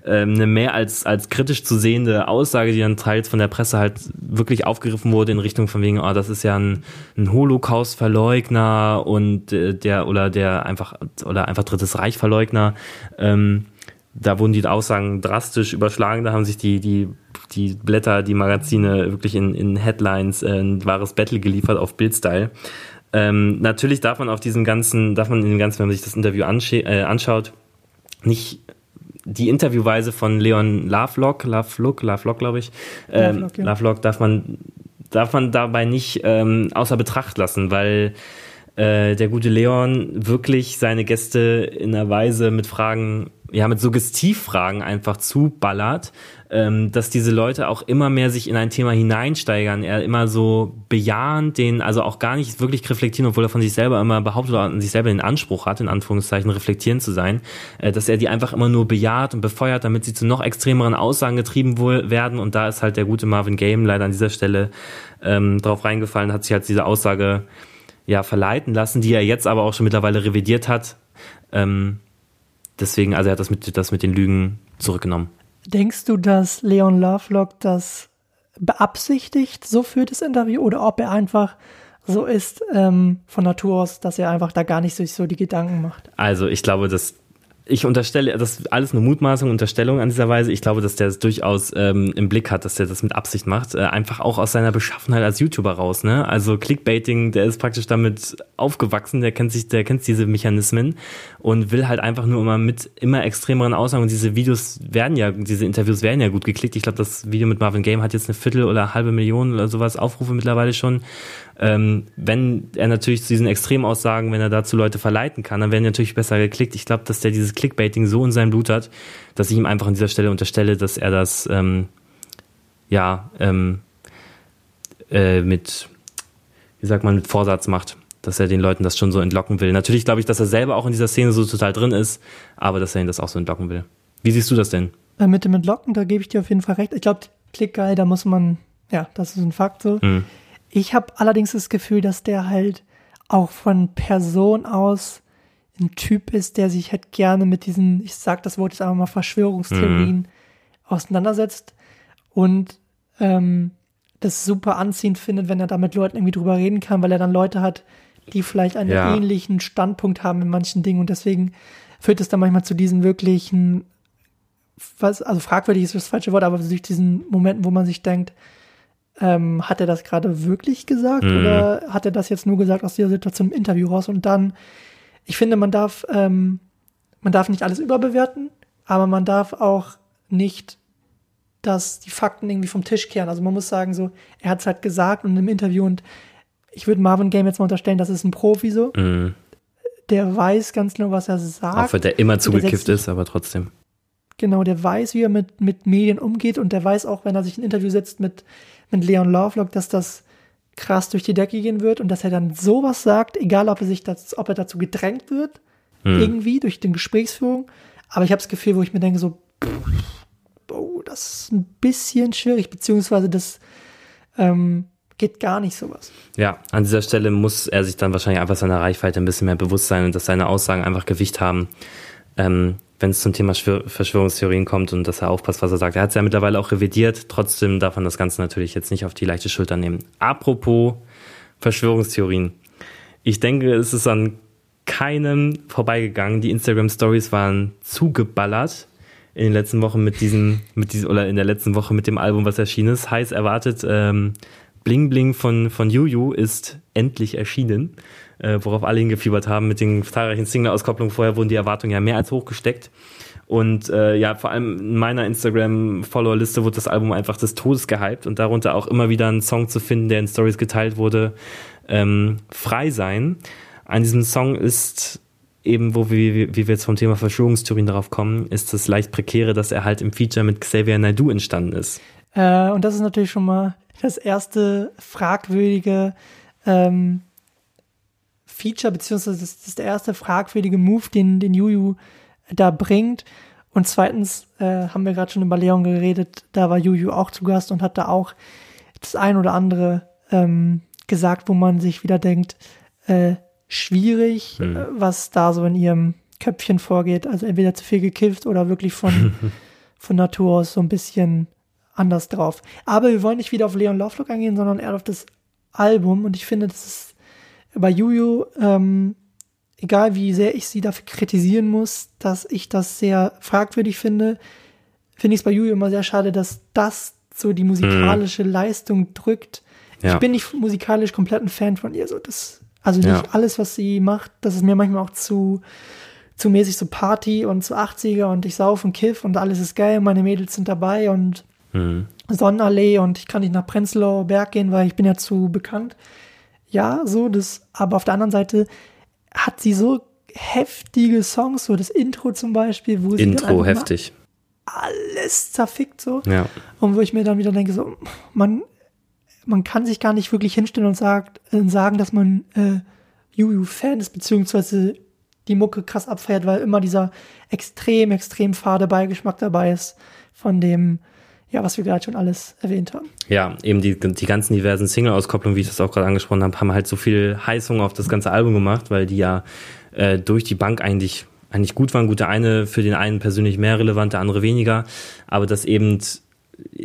Ähm, eine mehr als, als kritisch zu sehende Aussage, die dann teils von der Presse halt wirklich aufgegriffen wurde in Richtung von wegen, oh, das ist ja ein, ein Holocaust-Verleugner und äh, der oder der einfach oder einfach Drittes Reich-Verleugner. Ähm, da wurden die Aussagen drastisch überschlagen, da haben sich die, die, die Blätter, die Magazine wirklich in, in Headlines äh, ein wahres Battle geliefert auf Bildstyle. Ähm, natürlich darf man auf diesem ganzen, darf man in dem ganzen, wenn man sich das Interview äh, anschaut, nicht die Interviewweise von Leon Lovelock, Lovelock, Lovelock, glaube ich, ähm, Lovelock, ja. Lovelock darf man, darf man dabei nicht ähm, außer Betracht lassen, weil äh, der gute Leon wirklich seine Gäste in einer Weise mit Fragen, ja, mit Suggestivfragen einfach zuballert, ähm, dass diese Leute auch immer mehr sich in ein Thema hineinsteigern. Er immer so bejahend den, also auch gar nicht wirklich reflektieren, obwohl er von sich selber immer behauptet oder an sich selber den Anspruch hat, in Anführungszeichen reflektierend zu sein, äh, dass er die einfach immer nur bejaht und befeuert, damit sie zu noch extremeren Aussagen getrieben wohl werden. Und da ist halt der gute Marvin Game leider an dieser Stelle ähm, drauf reingefallen, hat sich halt diese Aussage ja verleiten lassen, die er jetzt aber auch schon mittlerweile revidiert hat. Ähm, deswegen, also er hat das mit, das mit den Lügen zurückgenommen. Denkst du, dass Leon Lovelock das beabsichtigt so für das Interview oder ob er einfach so ist ähm, von Natur aus, dass er einfach da gar nicht sich so die Gedanken macht? Also ich glaube, dass ich unterstelle, das ist alles eine Mutmaßung, Unterstellung an dieser Weise. Ich glaube, dass der es durchaus ähm, im Blick hat, dass der das mit Absicht macht. Äh, einfach auch aus seiner Beschaffenheit als YouTuber raus. Ne? Also Clickbaiting, der ist praktisch damit aufgewachsen, der kennt sich, der kennt diese Mechanismen und will halt einfach nur immer mit immer extremeren Aussagen. Und diese Videos werden ja, diese Interviews werden ja gut geklickt. Ich glaube, das Video mit Marvin Game hat jetzt eine Viertel oder halbe Million oder sowas Aufrufe mittlerweile schon. Ähm, wenn er natürlich zu diesen Extremaussagen, wenn er dazu Leute verleiten kann, dann werden die natürlich besser geklickt. Ich glaube, dass der dieses Clickbaiting so in seinem Blut hat, dass ich ihm einfach an dieser Stelle unterstelle, dass er das ähm, ja ähm, äh, mit, wie sagt man, mit Vorsatz macht. Dass er den Leuten das schon so entlocken will. Natürlich glaube ich, dass er selber auch in dieser Szene so total drin ist, aber dass er ihn das auch so entlocken will. Wie siehst du das denn? Äh, mit dem Entlocken, da gebe ich dir auf jeden Fall recht. Ich glaube, Klickgeil, da muss man, ja, das ist ein Fakt so. Mhm. Ich habe allerdings das Gefühl, dass der halt auch von Person aus ein Typ ist, der sich halt gerne mit diesen, ich sag das Wort jetzt einfach mal, Verschwörungstheorien mhm. auseinandersetzt und ähm, das super anziehend findet, wenn er da mit Leuten irgendwie drüber reden kann, weil er dann Leute hat, die vielleicht einen ja. ähnlichen Standpunkt haben in manchen Dingen und deswegen führt es dann manchmal zu diesen wirklichen, was, also fragwürdig ist das falsche Wort, aber durch diesen Momenten, wo man sich denkt, ähm, hat er das gerade wirklich gesagt mhm. oder hat er das jetzt nur gesagt aus dieser Situation im Interview raus? Und dann, ich finde, man darf, ähm, man darf nicht alles überbewerten, aber man darf auch nicht dass die Fakten irgendwie vom Tisch kehren. Also man muss sagen, so, er hat es halt gesagt und im Interview und ich würde Marvin Game jetzt mal unterstellen, das ist ein Profi so. Mhm. Der weiß ganz genau, was er sagt. Auch wenn der immer zugekifft ist, aber trotzdem. Genau, der weiß, wie er mit, mit Medien umgeht und der weiß auch, wenn er sich ein Interview setzt mit mit Leon Lovelock, dass das krass durch die Decke gehen wird und dass er dann sowas sagt, egal ob er sich das, ob er dazu gedrängt wird, hm. irgendwie durch den Gesprächsführung. Aber ich habe das Gefühl, wo ich mir denke, so, oh, das ist ein bisschen schwierig, beziehungsweise das ähm, geht gar nicht sowas. Ja, an dieser Stelle muss er sich dann wahrscheinlich einfach seiner Reichweite ein bisschen mehr bewusst sein und dass seine Aussagen einfach Gewicht haben. Ähm, wenn es zum Thema Verschwörungstheorien kommt und dass er aufpasst, was er sagt. Er hat es ja mittlerweile auch revidiert. Trotzdem darf man das Ganze natürlich jetzt nicht auf die leichte Schulter nehmen. Apropos Verschwörungstheorien. Ich denke, es ist an keinem vorbeigegangen. Die Instagram Stories waren zugeballert in den letzten Wochen mit diesem, mit diesem, oder in der letzten Woche mit dem Album, was erschienen ist. Heiß erwartet, ähm, Bling Bling von, von Juju ist endlich erschienen äh, worauf alle hingefiebert haben mit den zahlreichen Single-Auskopplungen. Vorher wurden die Erwartungen ja mehr als hochgesteckt. Und äh, ja, vor allem in meiner Instagram-Follower-Liste wurde das Album einfach des Todes gehypt und darunter auch immer wieder ein Song zu finden, der in Stories geteilt wurde, ähm, Frei sein. An diesem Song ist eben, wo wir, wie wir jetzt vom Thema Verschwörungstheorien darauf kommen, ist das leicht prekäre, dass er halt im Feature mit Xavier Naidoo entstanden ist. Äh, und das ist natürlich schon mal das erste fragwürdige ähm, Feature, beziehungsweise das, das ist der erste fragwürdige Move, den, den Juju da bringt. Und zweitens äh, haben wir gerade schon über Leon geredet, da war Juju auch zu Gast und hat da auch das ein oder andere ähm, gesagt, wo man sich wieder denkt, äh, schwierig, mhm. äh, was da so in ihrem Köpfchen vorgeht. Also entweder zu viel gekifft oder wirklich von, von Natur aus so ein bisschen anders drauf. Aber wir wollen nicht wieder auf Leon Lovelock eingehen, sondern eher auf das Album. Und ich finde, das ist bei Juju, ähm, egal wie sehr ich sie dafür kritisieren muss, dass ich das sehr fragwürdig finde, finde ich es bei Juju immer sehr schade, dass das so die musikalische hm. Leistung drückt. Ja. Ich bin nicht musikalisch komplett ein Fan von ihr. So das, also nicht ja. alles, was sie macht, das ist mir manchmal auch zu, zu mäßig so Party und zu 80er und ich sauf und kiff und alles ist geil, meine Mädels sind dabei und mhm. Sonnenallee und ich kann nicht nach Prenzlauer Berg gehen, weil ich bin ja zu bekannt ja, so, das, aber auf der anderen Seite hat sie so heftige Songs, so das Intro zum Beispiel, wo sie Intro heftig. Alles zerfickt so. Ja. Und wo ich mir dann wieder denke, so, man, man kann sich gar nicht wirklich hinstellen und sagt, äh, sagen, dass man äh, Juju-Fan ist, beziehungsweise die Mucke krass abfeiert, weil immer dieser extrem, extrem fade Beigeschmack dabei ist von dem ja, was wir gerade schon alles erwähnt haben. Ja, eben die, die ganzen diversen Single-Auskopplungen, wie ich das auch gerade angesprochen habe, haben halt so viel Heißung auf das ganze Album gemacht, weil die ja äh, durch die Bank eigentlich eigentlich gut waren. Gut, der eine für den einen persönlich mehr relevant, der andere weniger, aber das eben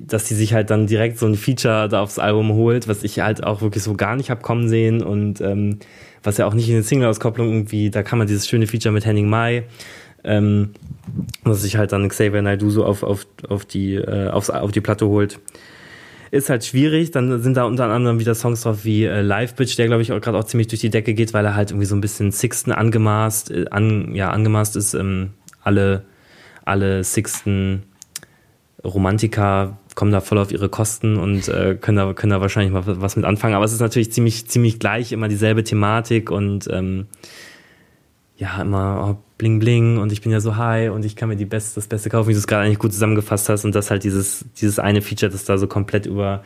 dass sie sich halt dann direkt so ein Feature da aufs Album holt, was ich halt auch wirklich so gar nicht hab kommen sehen und ähm, was ja auch nicht in den Single-Auskopplungen irgendwie, da kann man dieses schöne Feature mit Henning Mai ähm, was sich halt dann Xavier Naidoo so auf, auf, auf, die, äh, aufs, auf die Platte holt. Ist halt schwierig, dann sind da unter anderem wieder Songs drauf wie äh, Live Bitch, der glaube ich auch gerade auch ziemlich durch die Decke geht, weil er halt irgendwie so ein bisschen Sixten angemaßt, äh, an, ja, angemaßt ist, ähm, alle, alle Sixten Romantiker kommen da voll auf ihre Kosten und äh, können, da, können da wahrscheinlich mal was mit anfangen. Aber es ist natürlich ziemlich, ziemlich gleich, immer dieselbe Thematik und ähm, ja, immer oh, bling bling und ich bin ja so high und ich kann mir die Best, das Beste kaufen, wie du es gerade eigentlich gut zusammengefasst hast und das halt dieses, dieses eine Feature, das da so komplett über,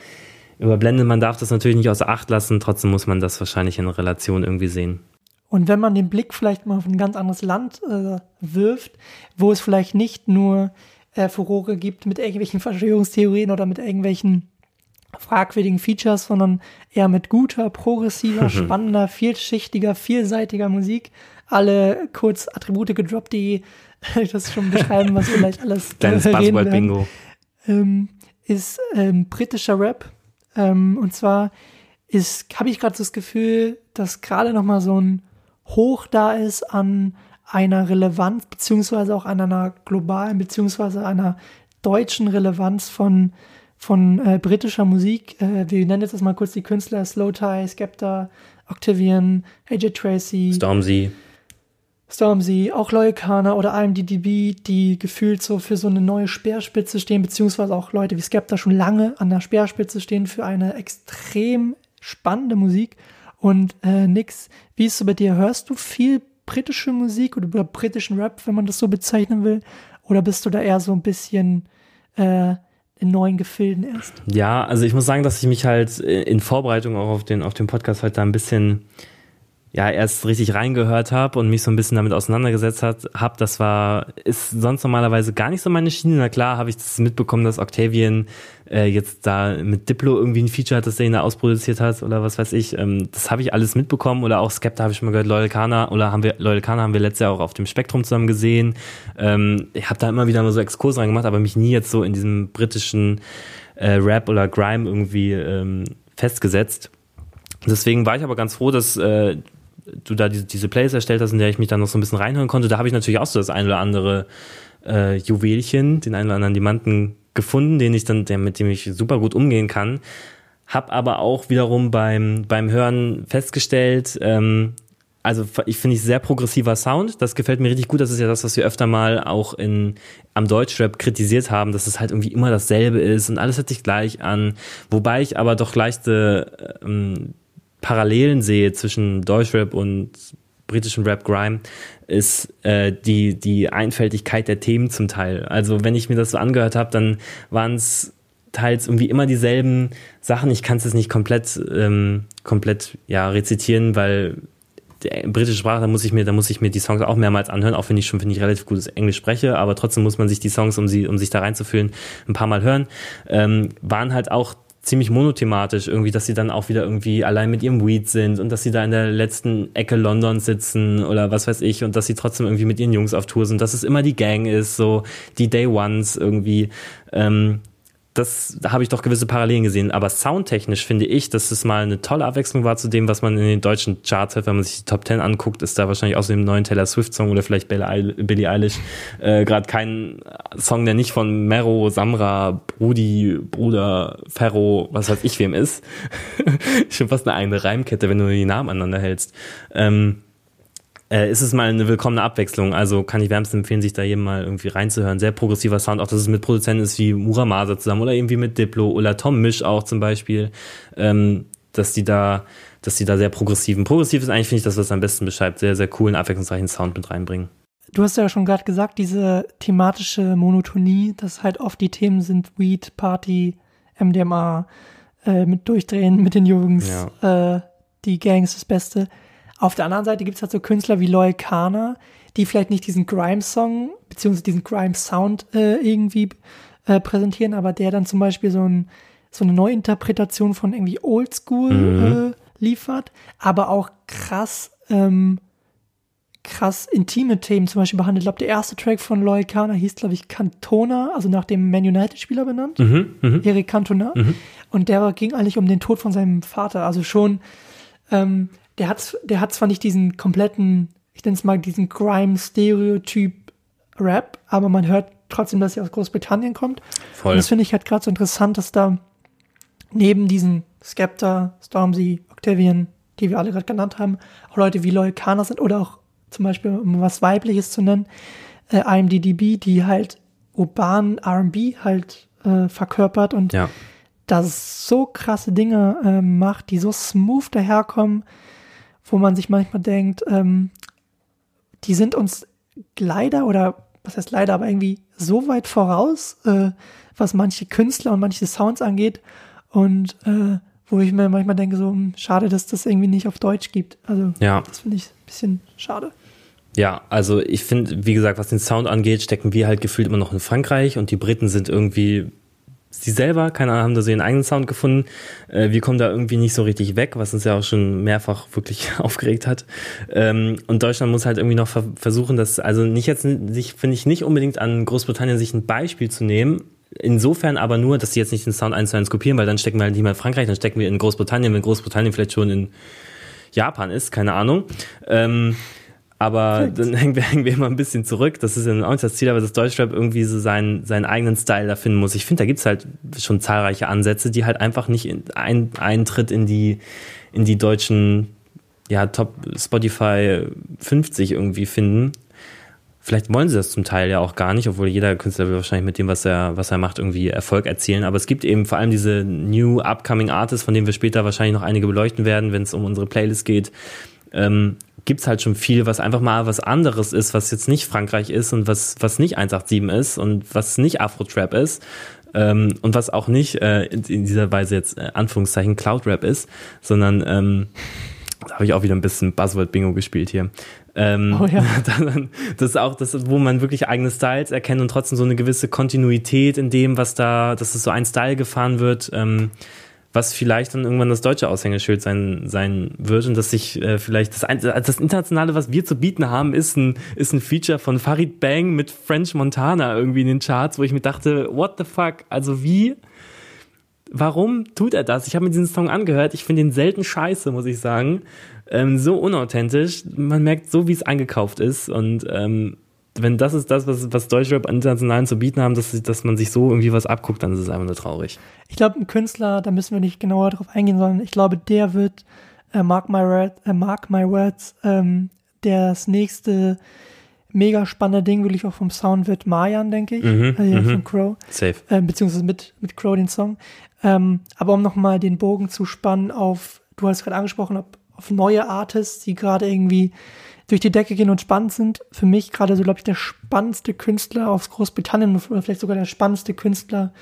überblendet. Man darf das natürlich nicht außer Acht lassen, trotzdem muss man das wahrscheinlich in Relation irgendwie sehen. Und wenn man den Blick vielleicht mal auf ein ganz anderes Land äh, wirft, wo es vielleicht nicht nur äh, Furore gibt mit irgendwelchen Verschwörungstheorien oder mit irgendwelchen fragwürdigen Features, sondern eher mit guter, progressiver, spannender, vielschichtiger, vielseitiger Musik. Alle kurz Attribute gedroppt, die das schon beschreiben, was wir gleich alles Kleines Buzzword-Bingo. Ähm, ist ähm, britischer Rap. Ähm, und zwar ist, habe ich gerade das Gefühl, dass gerade noch mal so ein Hoch da ist an einer Relevanz, beziehungsweise auch an einer globalen, beziehungsweise einer deutschen Relevanz von, von äh, britischer Musik. Äh, wir nennen jetzt mal kurz die Künstler Slow Tie, Skepta, Octavian, AJ Tracy, Stormzy. Stormzy, auch Loyalkana oder IMDb, die gefühlt so für so eine neue Speerspitze stehen, beziehungsweise auch Leute wie Skepta schon lange an der Speerspitze stehen für eine extrem spannende Musik. Und äh, Nix, wie ist es so bei dir? Hörst du viel britische Musik oder, oder britischen Rap, wenn man das so bezeichnen will? Oder bist du da eher so ein bisschen äh, in neuen Gefilden erst? Ja, also ich muss sagen, dass ich mich halt in Vorbereitung auch auf den, auf den Podcast heute ein bisschen ja erst richtig reingehört habe und mich so ein bisschen damit auseinandergesetzt hat, hab, das war ist sonst normalerweise gar nicht so meine Schiene. Na klar, habe ich das mitbekommen, dass Octavian äh, jetzt da mit Diplo irgendwie ein Feature hat, das der ihn da ausproduziert hat oder was weiß ich. Ähm, das habe ich alles mitbekommen oder auch Skepta habe ich schon mal gehört, Loyal Kana oder haben wir Loyal Kana haben wir letztes Jahr auch auf dem Spektrum zusammen gesehen. Ähm, ich habe da immer wieder mal so Exkurse reingemacht, aber mich nie jetzt so in diesem britischen äh, Rap oder Grime irgendwie ähm, festgesetzt. Deswegen war ich aber ganz froh, dass äh, du da diese, diese Plays erstellt hast, in der ich mich dann noch so ein bisschen reinhören konnte, da habe ich natürlich auch so das ein oder andere äh, Juwelchen, den einen oder anderen Diamanten gefunden, den ich dann, der, mit dem ich super gut umgehen kann. Hab aber auch wiederum beim, beim Hören festgestellt, ähm, also ich finde ich sehr progressiver Sound. Das gefällt mir richtig gut. Das ist ja das, was wir öfter mal auch in am Deutschrap kritisiert haben, dass es halt irgendwie immer dasselbe ist und alles hört sich gleich an. Wobei ich aber doch leichte ähm, Parallelen sehe zwischen Deutschrap und britischen Rap Grime, ist äh, die, die Einfältigkeit der Themen zum Teil. Also wenn ich mir das so angehört habe, dann waren es teils irgendwie immer dieselben Sachen. Ich kann es jetzt nicht komplett, ähm, komplett ja, rezitieren, weil der britische Sprache, da muss ich mir, da muss ich mir die Songs auch mehrmals anhören, auch wenn ich schon, finde ich, relativ gutes Englisch spreche, aber trotzdem muss man sich die Songs, um sie, um sich da reinzufühlen, ein paar Mal hören. Ähm, waren halt auch ziemlich monothematisch irgendwie, dass sie dann auch wieder irgendwie allein mit ihrem Weed sind und dass sie da in der letzten Ecke Londons sitzen oder was weiß ich und dass sie trotzdem irgendwie mit ihren Jungs auf Tour sind, dass es immer die Gang ist, so die Day Ones irgendwie. Ähm, das da habe ich doch gewisse Parallelen gesehen. Aber soundtechnisch finde ich, dass es mal eine tolle Abwechslung war zu dem, was man in den deutschen Charts hat. Wenn man sich die Top Ten anguckt, ist da wahrscheinlich außer dem neuen Taylor Swift-Song oder vielleicht Billie Eilish äh, gerade kein Song, der nicht von Mero, Samra, Brudi, Bruder, Ferro, was weiß ich wem ist. Schon fast eine eigene Reimkette, wenn du die Namen aneinander hältst. Ähm, äh, ist es mal eine willkommene Abwechslung. Also kann ich wärmstens empfehlen, sich da eben mal irgendwie reinzuhören. Sehr progressiver Sound, auch dass es mit Produzenten ist wie Muramasa zusammen oder irgendwie mit Diplo oder Tom Misch auch zum Beispiel, ähm, dass die da, dass die da sehr progressiven. Progressiv ist eigentlich, finde ich, das, was am besten beschreibt, sehr, sehr coolen, abwechslungsreichen Sound mit reinbringen. Du hast ja schon gerade gesagt, diese thematische Monotonie, dass halt oft die Themen sind Weed, Party, MDMA, äh, mit Durchdrehen mit den Jungs, ja. äh, die Gang ist das Beste. Auf der anderen Seite gibt es halt so Künstler wie Loyal Kana, die vielleicht nicht diesen Grime-Song beziehungsweise diesen Grime-Sound äh, irgendwie äh, präsentieren, aber der dann zum Beispiel so, ein, so eine Neuinterpretation von irgendwie Oldschool mhm. äh, liefert, aber auch krass, ähm, krass intime Themen zum Beispiel behandelt. Ich glaube, der erste Track von Loyal Kana hieß, glaube ich, Cantona, also nach dem Man United-Spieler benannt, mhm, mh. Eric Cantona. Mhm. Und der ging eigentlich um den Tod von seinem Vater, also schon ähm, der hat, der hat zwar nicht diesen kompletten, ich nenne es mal diesen Grime-Stereotyp Rap, aber man hört trotzdem, dass sie aus Großbritannien kommt. Voll. Und das finde ich halt gerade so interessant, dass da neben diesen Skepta, Stormzy, Octavian, die wir alle gerade genannt haben, auch Leute wie Loyal Kana sind oder auch zum Beispiel, um was Weibliches zu nennen, äh, IMDDB, die halt urban R&B halt äh, verkörpert und Ja. das so krasse Dinge ähm, macht, die so smooth daherkommen, wo man sich manchmal denkt, ähm, die sind uns leider oder was heißt leider, aber irgendwie so weit voraus, äh, was manche Künstler und manche Sounds angeht und äh, wo ich mir manchmal denke, so hm, schade, dass das irgendwie nicht auf Deutsch gibt. Also Ja. das finde ich ein bisschen schade. Ja, also ich finde, wie gesagt, was den Sound angeht, stecken wir halt gefühlt immer noch in Frankreich und die Briten sind irgendwie sie selber, keine Ahnung, haben da so ihren eigenen Sound gefunden. Äh, wir kommen da irgendwie nicht so richtig weg, was uns ja auch schon mehrfach wirklich aufgeregt hat. Ähm, und Deutschland muss halt irgendwie noch ver versuchen, dass, also nicht jetzt, sich, finde ich, nicht unbedingt an Großbritannien sich ein Beispiel zu nehmen. Insofern aber nur, dass sie jetzt nicht den Sound eins zu eins kopieren, weil dann stecken wir halt nicht mehr in Frankreich, dann stecken wir in Großbritannien, wenn Großbritannien vielleicht schon in Japan ist, keine Ahnung. Ähm, aber dann hängen wir, hängen wir immer ein bisschen zurück. Das ist ja auch nicht das Ziel, aber dass Deutschrap irgendwie so seinen, seinen eigenen Style da finden muss. Ich finde, da gibt's halt schon zahlreiche Ansätze, die halt einfach nicht in, ein, Eintritt in die, in die deutschen ja, Top Spotify 50 irgendwie finden. Vielleicht wollen sie das zum Teil ja auch gar nicht, obwohl jeder Künstler will wahrscheinlich mit dem, was er, was er macht, irgendwie Erfolg erzielen. Aber es gibt eben vor allem diese New Upcoming Artists, von denen wir später wahrscheinlich noch einige beleuchten werden, wenn es um unsere Playlist geht. Ähm, gibt's halt schon viel, was einfach mal was anderes ist, was jetzt nicht Frankreich ist und was, was nicht 187 ist und was nicht Afro-Trap ist. Ähm, und was auch nicht äh, in, in dieser Weise jetzt äh, Anführungszeichen Cloud-Rap ist, sondern ähm, da habe ich auch wieder ein bisschen Buzzword-Bingo gespielt hier. Ähm, Oh ja. das ist auch das, wo man wirklich eigene Styles erkennt und trotzdem so eine gewisse Kontinuität in dem, was da, dass es so ein Style gefahren wird, ähm, was vielleicht dann irgendwann das deutsche Aushängeschild sein, sein wird und dass sich äh, vielleicht das, ein- das Internationale, was wir zu bieten haben, ist ein, ist ein Feature von Farid Bang mit French Montana irgendwie in den Charts, wo ich mir dachte, what the fuck, also wie, warum tut er das? Ich habe mir diesen Song angehört, ich finde ihn selten scheiße, muss ich sagen. Ähm, so unauthentisch. Man merkt so, wie es eingekauft ist. Und ähm, wenn das ist das, was, was Deutschrap international zu bieten haben, dass, dass man sich so irgendwie was abguckt, dann ist es einfach nur traurig. Ich glaube, ein Künstler, da müssen wir nicht genauer drauf eingehen, sondern ich glaube, der wird, äh, mark, my word, äh, mark my words, ähm, das nächste mega spannende Ding, wirklich auch vom Sound wird Mayan, denke ich, Mhm, äh, mhm. von Crow, Safe. äh, beziehungsweise mit, mit Crow den Song. Ähm, aber um nochmal den Bogen zu spannen auf, du hast gerade angesprochen, ob, auf neue Artists, die gerade irgendwie durch die Decke gehen und spannend sind. Für mich gerade so, glaube ich, der spannendste Künstler aus Großbritannien oder vielleicht sogar der spannendste Künstler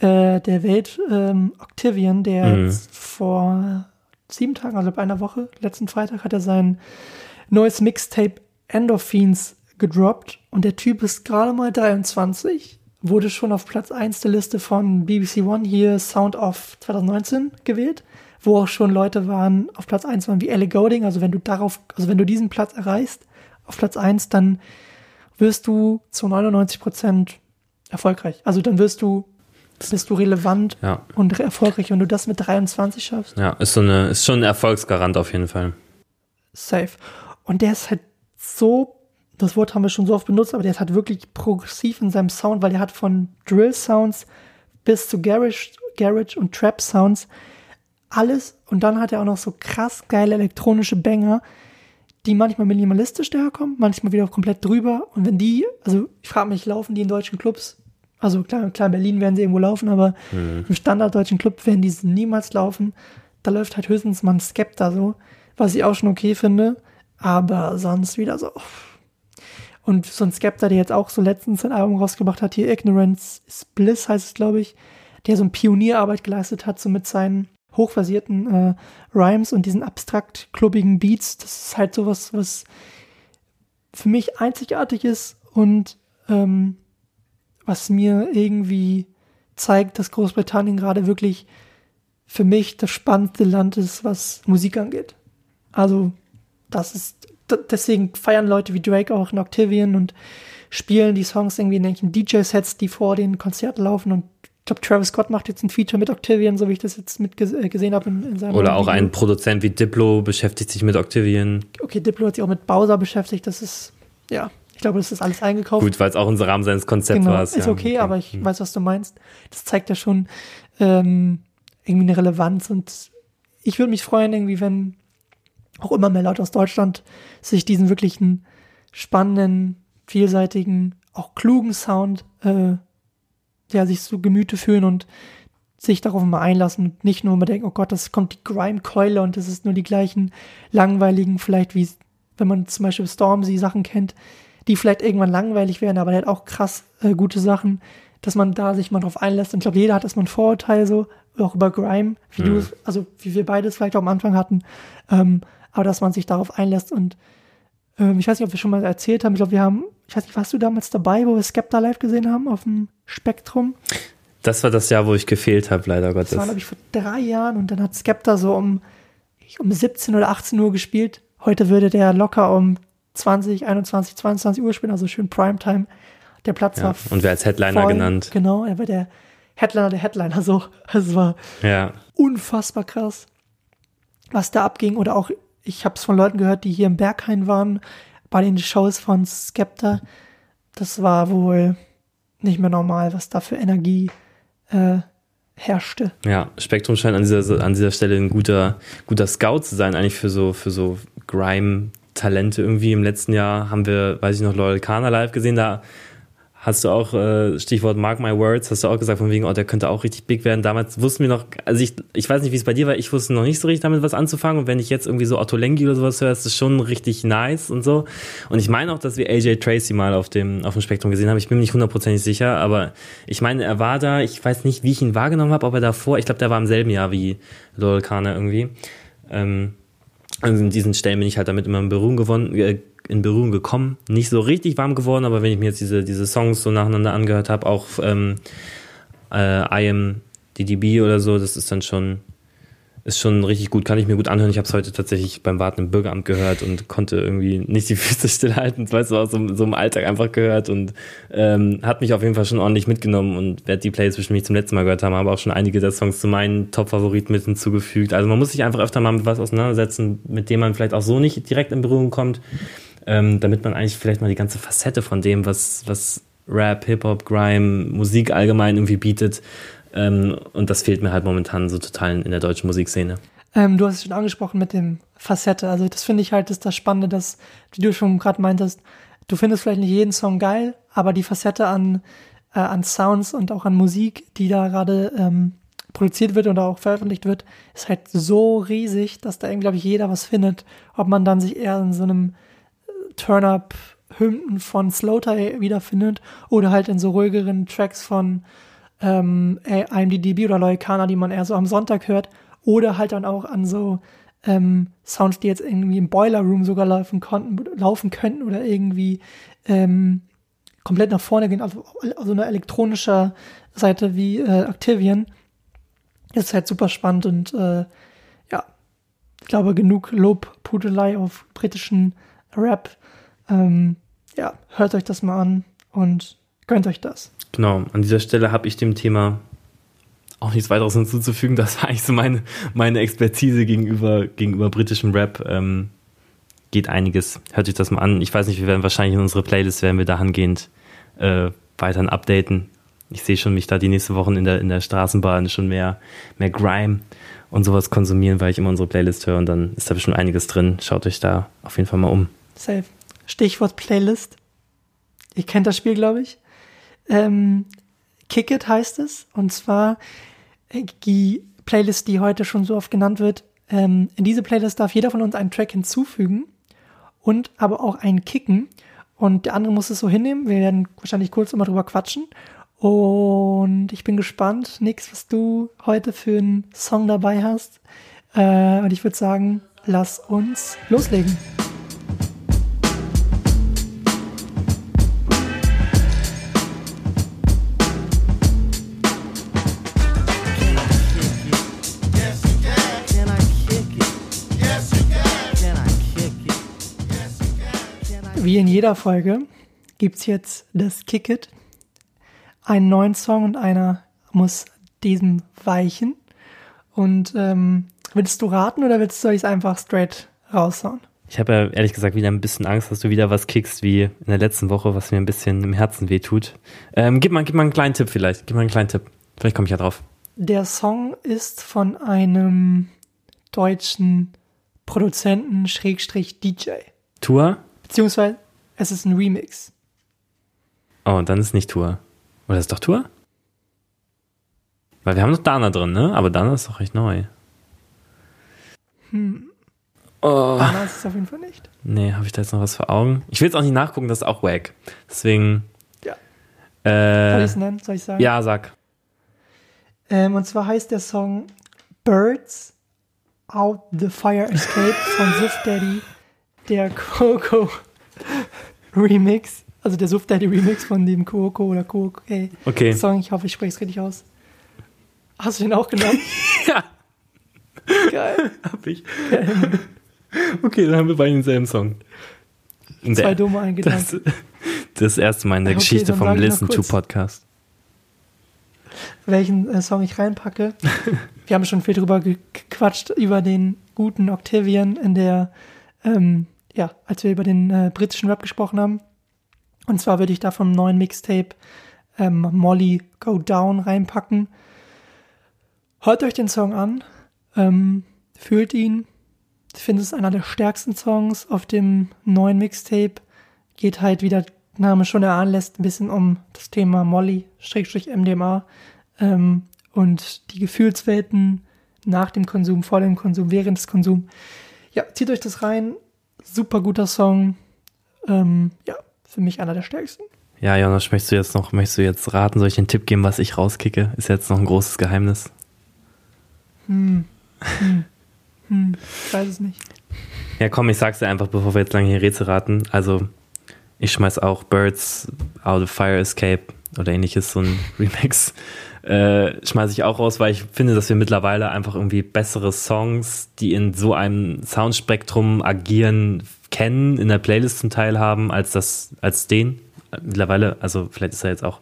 äh, der Welt, ähm, Octavian, der Mhm. vor sieben Tagen, also bei einer Woche, letzten Freitag, hat er sein neues Mixtape Endorphins gedroppt und der Typ ist gerade mal 23, wurde schon auf Platz 1 der Liste von BBC One hier Sound of 2019 gewählt, wo auch schon Leute waren, auf Platz 1 waren wie Ellie Golding, also wenn du darauf, also wenn du diesen Platz erreichst, auf Platz 1, dann wirst du zu 99 Prozent erfolgreich. Also dann wirst du, bist du relevant Ja. und erfolgreich, wenn du das mit 23 schaffst. Ja, ist so eine, ist schon ein Erfolgsgarant auf jeden Fall. Safe. Und der ist halt so, das Wort haben wir schon so oft benutzt, aber der ist halt wirklich progressiv in seinem Sound, weil der hat von Drill-Sounds bis zu Garage, Garage und Trap-Sounds alles. Und dann hat er auch noch so krass geile elektronische Banger, die manchmal minimalistisch daherkommen, manchmal wieder komplett drüber. Und wenn die, also ich frage mich, laufen die in deutschen Clubs? Also klar, klar, in Berlin werden sie irgendwo laufen, aber im standarddeutschen Club werden die niemals laufen. Da läuft halt höchstens mal ein Skepta so, was ich auch schon okay finde, aber sonst wieder so. Und so ein Skepta, der jetzt auch so letztens ein Album rausgebracht hat, hier Ignorance is Bliss heißt es, glaube ich, der so eine Pionierarbeit geleistet hat, so mit seinen hochversierten äh, Rhymes und diesen abstrakt klubbigen Beats. Das ist halt sowas, was für mich einzigartig ist und ähm, was mir irgendwie zeigt, dass Großbritannien gerade wirklich für mich das spannendste Land ist, was Musik angeht. Also, das ist, deswegen feiern Leute wie Drake auch in Octavian und spielen die Songs irgendwie in irgendwelchen DJ-Sets, die vor den Konzerten laufen und glaube, Travis Scott macht jetzt ein Feature mit Octavian, so wie ich das jetzt mit äh, gesehen habe in, in seinem Oder auch Video. ein Produzent wie Diplo beschäftigt sich mit Octavian. Okay, Diplo hat sich auch mit Bowser beschäftigt, das ist, ja, Ich glaube, das ist alles eingekauft. Gut, weil es auch unser Rahmen seines Konzepts genau, war. ist okay, aber ich weiß, was du meinst. Das zeigt ja schon ähm, irgendwie eine Relevanz und ich würde mich freuen, irgendwie, wenn auch immer mehr Leute aus Deutschland sich diesen wirklichen spannenden, vielseitigen, auch klugen Sound, äh, ja, sich zu Gemüte fühlen und sich darauf mal einlassen und nicht nur immer denken, oh Gott, das kommt die Grime-Keule und das ist nur die gleichen langweiligen, vielleicht wie, wenn man zum Beispiel Stormzy Sachen kennt, die vielleicht irgendwann langweilig werden, aber der hat auch krass äh, gute Sachen, dass man da sich mal drauf einlässt. Und ich glaube, jeder hat erstmal ein Vorurteil so, auch über Grime, wie Mhm. du es, also wie wir beides vielleicht auch am Anfang hatten, ähm, aber dass man sich darauf einlässt und ähm, ich weiß nicht, ob wir schon mal erzählt haben, ich glaube, wir haben, ich weiß nicht, warst du damals dabei, wo wir Skepta live gesehen haben auf dem Spektrum? Das war das Jahr, wo ich gefehlt habe, leider Gottes. Das war, glaube ich, vor drei Jahren und dann hat Skepta so um, um 17 oder 18 Uhr gespielt. Heute würde der locker um 20, 21, 22 Uhr spielen, also schön Primetime. Der Platz ja. war Und wer als Headliner voll. genannt. Genau, er war der Headliner der Headliner, so. Also es war Ja. unfassbar krass, was da abging. Oder auch, ich habe es von Leuten gehört, die hier im Berghain waren, bei den Shows von Skepta. Das war wohl nicht mehr normal, was da für Energie äh, herrschte. Ja, Spektrum scheint an dieser, an dieser Stelle ein guter, guter Scout zu sein, eigentlich für so, für so Grime-Talente irgendwie. Im letzten Jahr haben wir, weiß ich noch, Loyal Kana live gesehen, da hast du auch, äh, Stichwort Mark My Words, hast du auch gesagt, von wegen, oh, der könnte auch richtig big werden. Damals wussten wir noch, also ich, ich weiß nicht, wie es bei dir war, ich wusste noch nicht so richtig damit was anzufangen. Und wenn ich jetzt irgendwie so Otto Lengi oder sowas höre, ist das schon richtig nice und so. Und ich meine auch, dass wir AJ Tracy mal auf dem, auf dem Spektrum gesehen haben. Ich bin mir nicht hundertprozentig sicher, aber ich meine, er war da, ich weiß nicht, wie ich ihn wahrgenommen habe, ob er davor, ich glaube, der war im selben Jahr wie Lowell Kana irgendwie. Ähm, also in diesen Stellen bin ich halt damit immer in Berührung gewonnen, äh, in Berührung gekommen. Nicht so richtig warm geworden, aber wenn ich mir jetzt diese, diese Songs so nacheinander angehört habe, auch ähm, äh, I Am DDB oder so, das ist dann schon, ist schon richtig gut, kann ich mir gut anhören. Ich habe es heute tatsächlich beim Warten im Bürgeramt gehört und konnte irgendwie nicht die Füße stillhalten, weißt du, aus so, so im Alltag einfach gehört und ähm, hat mich auf jeden Fall schon ordentlich mitgenommen und werde die Playlist bestimmt nicht zum letzten Mal gehört haben, aber auch schon einige der Songs zu meinen Top-Favoriten mit hinzugefügt. Also man muss sich einfach öfter mal mit was auseinandersetzen, mit dem man vielleicht auch so nicht direkt in Berührung kommt, ähm, damit man eigentlich vielleicht mal die ganze Facette von dem, was, was Rap, Hip-Hop, Grime, Musik allgemein irgendwie bietet, ähm, und das fehlt mir halt momentan so total in, der deutschen Musikszene. Ähm, du hast es schon angesprochen mit dem Facette. Also das finde ich halt ist das Spannende, dass, wie du schon gerade meintest, du findest vielleicht nicht jeden Song geil, aber die Facette an, äh, an Sounds und auch an Musik, die da gerade ähm, produziert wird oder auch veröffentlicht wird, ist halt so riesig, dass da irgendwie, glaube ich, jeder was findet. Ob man dann sich eher in so einem äh, Turn-Up Hymnen von Slowthai wiederfindet oder halt in so ruhigeren Tracks von ähm, IMDb oder Loikana, die man eher so am Sonntag hört, oder halt dann auch an so ähm, Sounds, die jetzt irgendwie im Boiler Room sogar laufen konnten, laufen könnten oder irgendwie ähm, komplett nach vorne gehen, also, also eine elektronische Seite wie äh, Activian. Das ist halt super spannend und äh, ja, ich glaube, genug Lobpudelei auf britischen Rap. Ähm, ja, hört euch das mal an und gönnt euch das. Genau, an dieser Stelle habe ich dem Thema auch nichts weiteres hinzuzufügen. Das war eigentlich so meine, meine Expertise gegenüber, gegenüber britischem Rap. Ähm, geht einiges. Hört euch das mal an. Ich weiß nicht, wir werden wahrscheinlich in unsere Playlist, werden wir dahingehend äh, weiterhin updaten. Ich sehe schon mich da die nächste Woche in der, in der Straßenbahn schon mehr, mehr Grime und sowas konsumieren, weil ich immer unsere Playlist höre und dann ist da bestimmt einiges drin. Schaut euch da auf jeden Fall mal um. Safe. Stichwort Playlist. Ihr kennt das Spiel, glaube ich. Ähm, Kick It heißt es. Und zwar äh, die Playlist, die heute schon so oft genannt wird. Ähm, in diese Playlist darf jeder von uns einen Track hinzufügen und aber auch einen kicken. Und der andere muss es so hinnehmen. Wir werden wahrscheinlich kurz immer drüber quatschen. Und ich bin gespannt, Nix, was du heute für einen Song dabei hast. Äh, und ich würde sagen, lass uns loslegen. Wie in jeder Folge gibt's jetzt das Kick It, einen neuen Song und einer muss diesem weichen. Und ähm, willst du raten oder willst du es einfach straight raushauen? Ich habe ja ehrlich gesagt wieder ein bisschen Angst, dass du wieder was kickst wie in der letzten Woche, was mir ein bisschen im Herzen wehtut. Ähm, gib, mal, gib mal einen kleinen Tipp vielleicht. Gib mal einen kleinen Tipp. Vielleicht komme ich ja drauf. Der Song ist von einem deutschen Produzenten Schrägstrich DJ. Tour? Beziehungsweise es ist ein Remix. Oh, dann ist nicht Tour. Oder ist doch Tour? Weil wir haben noch Dana drin, ne? Aber Dana ist doch recht neu. Hm. Oh. Dana ist es auf jeden Fall nicht. Nee, habe ich da jetzt noch was vor Augen? Ich will jetzt auch nicht nachgucken, das ist auch wack. Deswegen. Ja. Soll ich Äh, es nennen? Soll ich sagen? ja, sag. Ähm, und zwar heißt der Song Birds Out the Fire Escape von Suf Daddy, der Coco Remix. Also der Suf Daddy Remix von dem Coco oder Coco ey, Okay. Song. Ich hoffe, ich spreche es richtig aus. Hast du den auch genommen? Ja, Geil. hab ich. Okay, dann haben wir beide denselben Song. Zwei Der- dumme eingedankt. das, das erste Mal in der Okay, Geschichte vom Listen to. Podcast. welchen äh, Song ich reinpacke. Wir haben schon viel drüber ge- gequatscht, über den guten Octavian in der, ähm, ja, als wir über den äh, britischen Rap gesprochen haben. Und zwar würde ich da vom neuen Mixtape ähm, Molly Go Down reinpacken. Hört euch den Song an, ähm, fühlt ihn. Ich finde, es einer der stärksten Songs auf dem neuen Mixtape. Geht halt, wie der Name schon erahnen lässt, ein bisschen um das Thema Molly, Schrägstrich MDMA ähm, und die Gefühlswelten nach dem Konsum, vor dem Konsum, während des Konsums. Ja, zieht euch das rein. Super guter Song. Ähm, ja, für mich einer der stärksten. Ja, Jonas, möchtest du jetzt noch, möchtest du jetzt raten, soll ich den Tipp geben, was ich rauskicke? Ist jetzt noch ein großes Geheimnis. Ich weiß es nicht. Ja, komm, ich sag's dir einfach, bevor wir jetzt lange hier Rätsel raten. Also, ich schmeiß auch Birds Out of Fire Escape oder ähnliches, so ein Remix, äh, schmeiß ich auch raus, weil ich finde, dass wir mittlerweile einfach irgendwie bessere Songs, die in so einem Soundspektrum agieren, kennen, in der Playlist zum Teil haben, als das, als den. Mittlerweile, also vielleicht ist er jetzt auch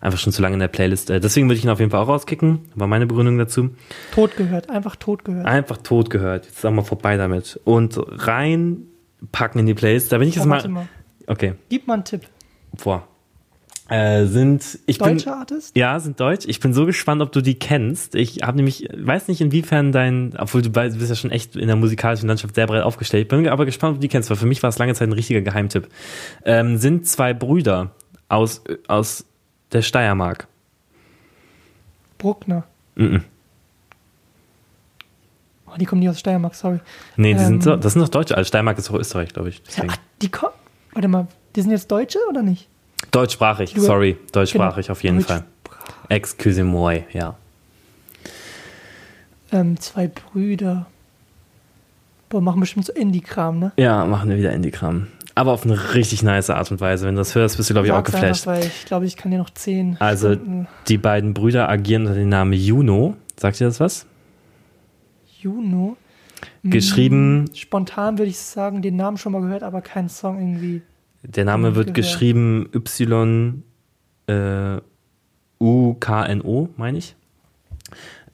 einfach schon zu lange in der Playlist. Äh, deswegen würde ich ihn auf jeden Fall auch rauskicken, war meine Begründung dazu. Tot gehört, einfach tot gehört. Einfach tot gehört. Jetzt sagen wir vorbei damit. Und reinpacken in die Playlist. Da bin ich jetzt mal. mal. Okay, Gib mal einen Tipp. vor. Äh, sind ich Deutscher bin Artist? ja sind deutsch. Ich bin so gespannt, ob du die kennst. Ich habe nämlich weiß nicht inwiefern dein, obwohl du bist ja schon echt in der musikalischen Landschaft sehr breit aufgestellt. Bin aber gespannt, ob du die kennst, weil für mich war es lange Zeit ein richtiger Geheimtipp. Ähm, sind zwei Brüder aus aus der Steiermark. Bruckner. Mhm. Oh, die kommen nicht aus Steiermark, sorry. Nee, die Ähm. sind so, das sind doch Deutsche. Also Steiermark ist doch Österreich, glaube ich. Ja, die kommen. Warte mal, die sind jetzt Deutsche oder nicht? Deutschsprachig, sorry, deutschsprachig Genau. auf jeden Deutsch- Fall. Excusez-moi, ja. Ähm, zwei Brüder. Boah, machen bestimmt so Indie-Kram, ne? Ja, machen wir wieder Indie-Kram. Aber auf eine richtig nice Art und Weise. Wenn du das hörst, bist du, glaube ich, auch geflasht. Einfach, weil ich glaube, ich kann dir noch zehn. Also, Stunden- die beiden Brüder agieren unter dem Namen Juno. Sagt ihr das was? Juno. Geschrieben, Spontan würde ich sagen, den Namen schon mal gehört, aber keinen Song irgendwie. Der Name wird gehört. geschrieben Y äh, U K N O, meine ich.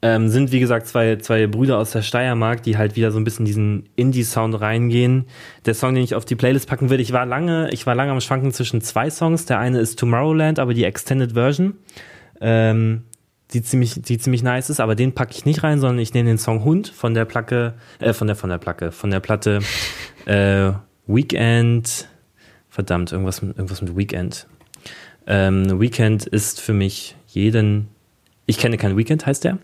Ähm, sind wie gesagt zwei, zwei Brüder aus der Steiermark, die halt wieder so ein bisschen diesen Indie-Sound reingehen. Der Song, den ich auf die Playlist packen will, ich war lange, ich war lange am Schwanken zwischen zwei Songs. Der eine ist Tomorrowland, aber die Extended Version, ähm, die ziemlich, die ziemlich nice ist, aber den packe ich nicht rein, sondern ich nehme den Song Hund von der Placke, äh, von der, von der Placke, von der Platte äh, Weekend, verdammt, irgendwas, mit- irgendwas mit Weekend. Ähm, Weekend ist für mich jeden, ich kenne kein Weekend, heißt der.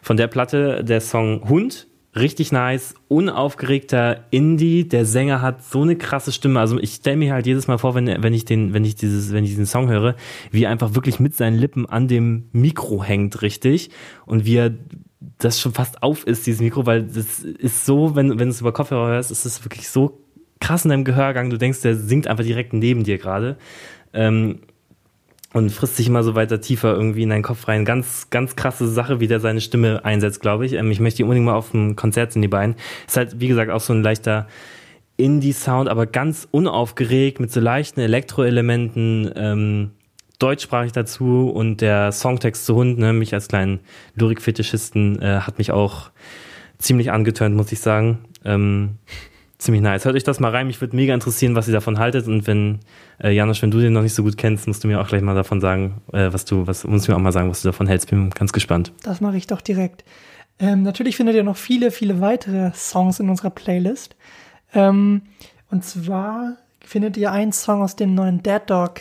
Von der Platte der Song Hund, richtig nice, unaufgeregter Indie. Der Sänger hat so eine krasse Stimme. Also ich stelle mir halt jedes Mal vor, wenn, wenn ich den, wenn ich dieses, wenn ich diesen Song höre, wie er einfach wirklich mit seinen Lippen an dem Mikro hängt, richtig. Und wie er das schon fast auf ist, dieses Mikro, weil das ist so, wenn, wenn du es über Kopfhörer hörst, ist es wirklich so krass in deinem Gehörgang. Du denkst, der singt einfach direkt neben dir gerade. Ähm, und frisst sich immer so weiter tiefer irgendwie in deinen Kopf rein. Ganz, ganz krasse Sache, wie der seine Stimme einsetzt, glaube ich. Ähm, ich möchte die unbedingt mal auf ein Konzert sehen, die beiden. Ist halt, wie gesagt, auch so ein leichter Indie-Sound, aber ganz unaufgeregt mit so leichten Elektroelementen, ähm, deutschsprachig dazu und der Songtext zu Hund, ne, mich als kleinen Lyrikfetischisten, äh, hat mich auch ziemlich angetönt, muss ich sagen. Ähm, ziemlich nice. Hört euch das mal rein. Mich würde mega interessieren, was ihr davon haltet. Und wenn, äh, Janusz, wenn du den noch nicht so gut kennst, musst du mir auch gleich mal davon sagen, äh, was du, was, musst du mir auch mal sagen, was du davon hältst. Bin ganz gespannt. Das mache ich doch direkt. Ähm, natürlich findet ihr noch viele, viele weitere Songs in unserer Playlist. Ähm, und zwar findet ihr einen Song aus dem neuen Dead Dog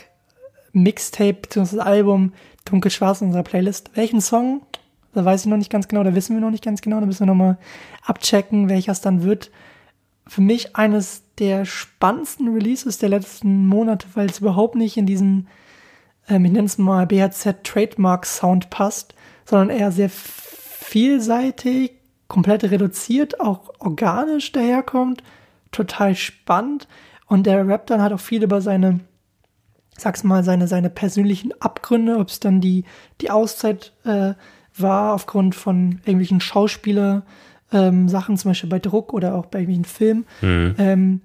Mixtape bzw. Album Dunkelschwarz in unserer Playlist. Welchen Song? Da weiß ich noch nicht ganz genau, da wissen wir noch nicht ganz genau. Da müssen wir nochmal abchecken, welcher es dann wird. Für mich eines der spannendsten Releases der letzten Monate, weil es überhaupt nicht in diesen, ähm, ich nenne es mal BHZ Trademark Sound passt, sondern eher sehr vielseitig, komplett reduziert, auch organisch daherkommt, total spannend. Und der rappt dann halt auch viel über seine sag's mal, seine, seine persönlichen Abgründe, ob es dann die, die Auszeit äh, war aufgrund von irgendwelchen Schauspieler, ähm, Sachen, zum Beispiel bei Druck oder auch bei irgendwelchen Filmen. Mhm. Ähm,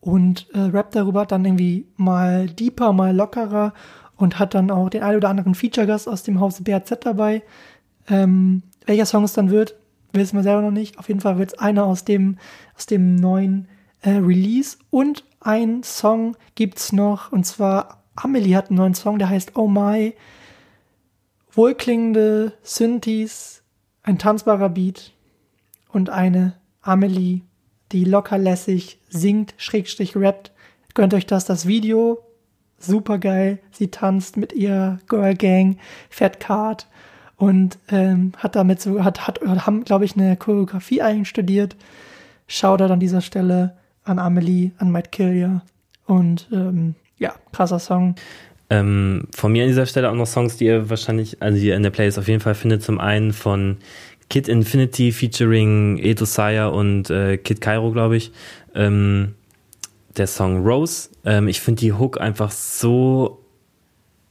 und äh, Rap darüber dann irgendwie mal deeper, mal lockerer und hat dann auch den ein oder anderen Feature-Gast aus dem Haus BRZ dabei. Ähm, welcher Song es dann wird, wissen wir selber noch nicht. Auf jeden Fall wird es einer aus dem, aus dem neuen äh, Release. Und ein Song gibt's noch, und zwar Amelie hat einen neuen Song, der heißt Oh My. Wohlklingende Synthes, ein tanzbarer Beat und eine Amelie, die lockerlässig singt, schrägstrich rappt. Gönnt euch das, das Video. Super geil. Sie tanzt mit ihrer Girl Gang, Fat Card und ähm, hat damit so, hat, hat, haben, glaube ich, eine Choreografie einstudiert. Shoutout an dieser Stelle an Amelie, an Might Kill Ya. Und ähm, ja, krasser Song. Ähm, von mir an dieser Stelle auch noch Songs, die ihr wahrscheinlich, also die ihr in der Playlist auf jeden Fall findet. Zum einen von Kid Infinity featuring Edo Saya und äh, Kid Cairo, glaube ich. Ähm, der Song Rose. Ähm, ich finde die Hook einfach so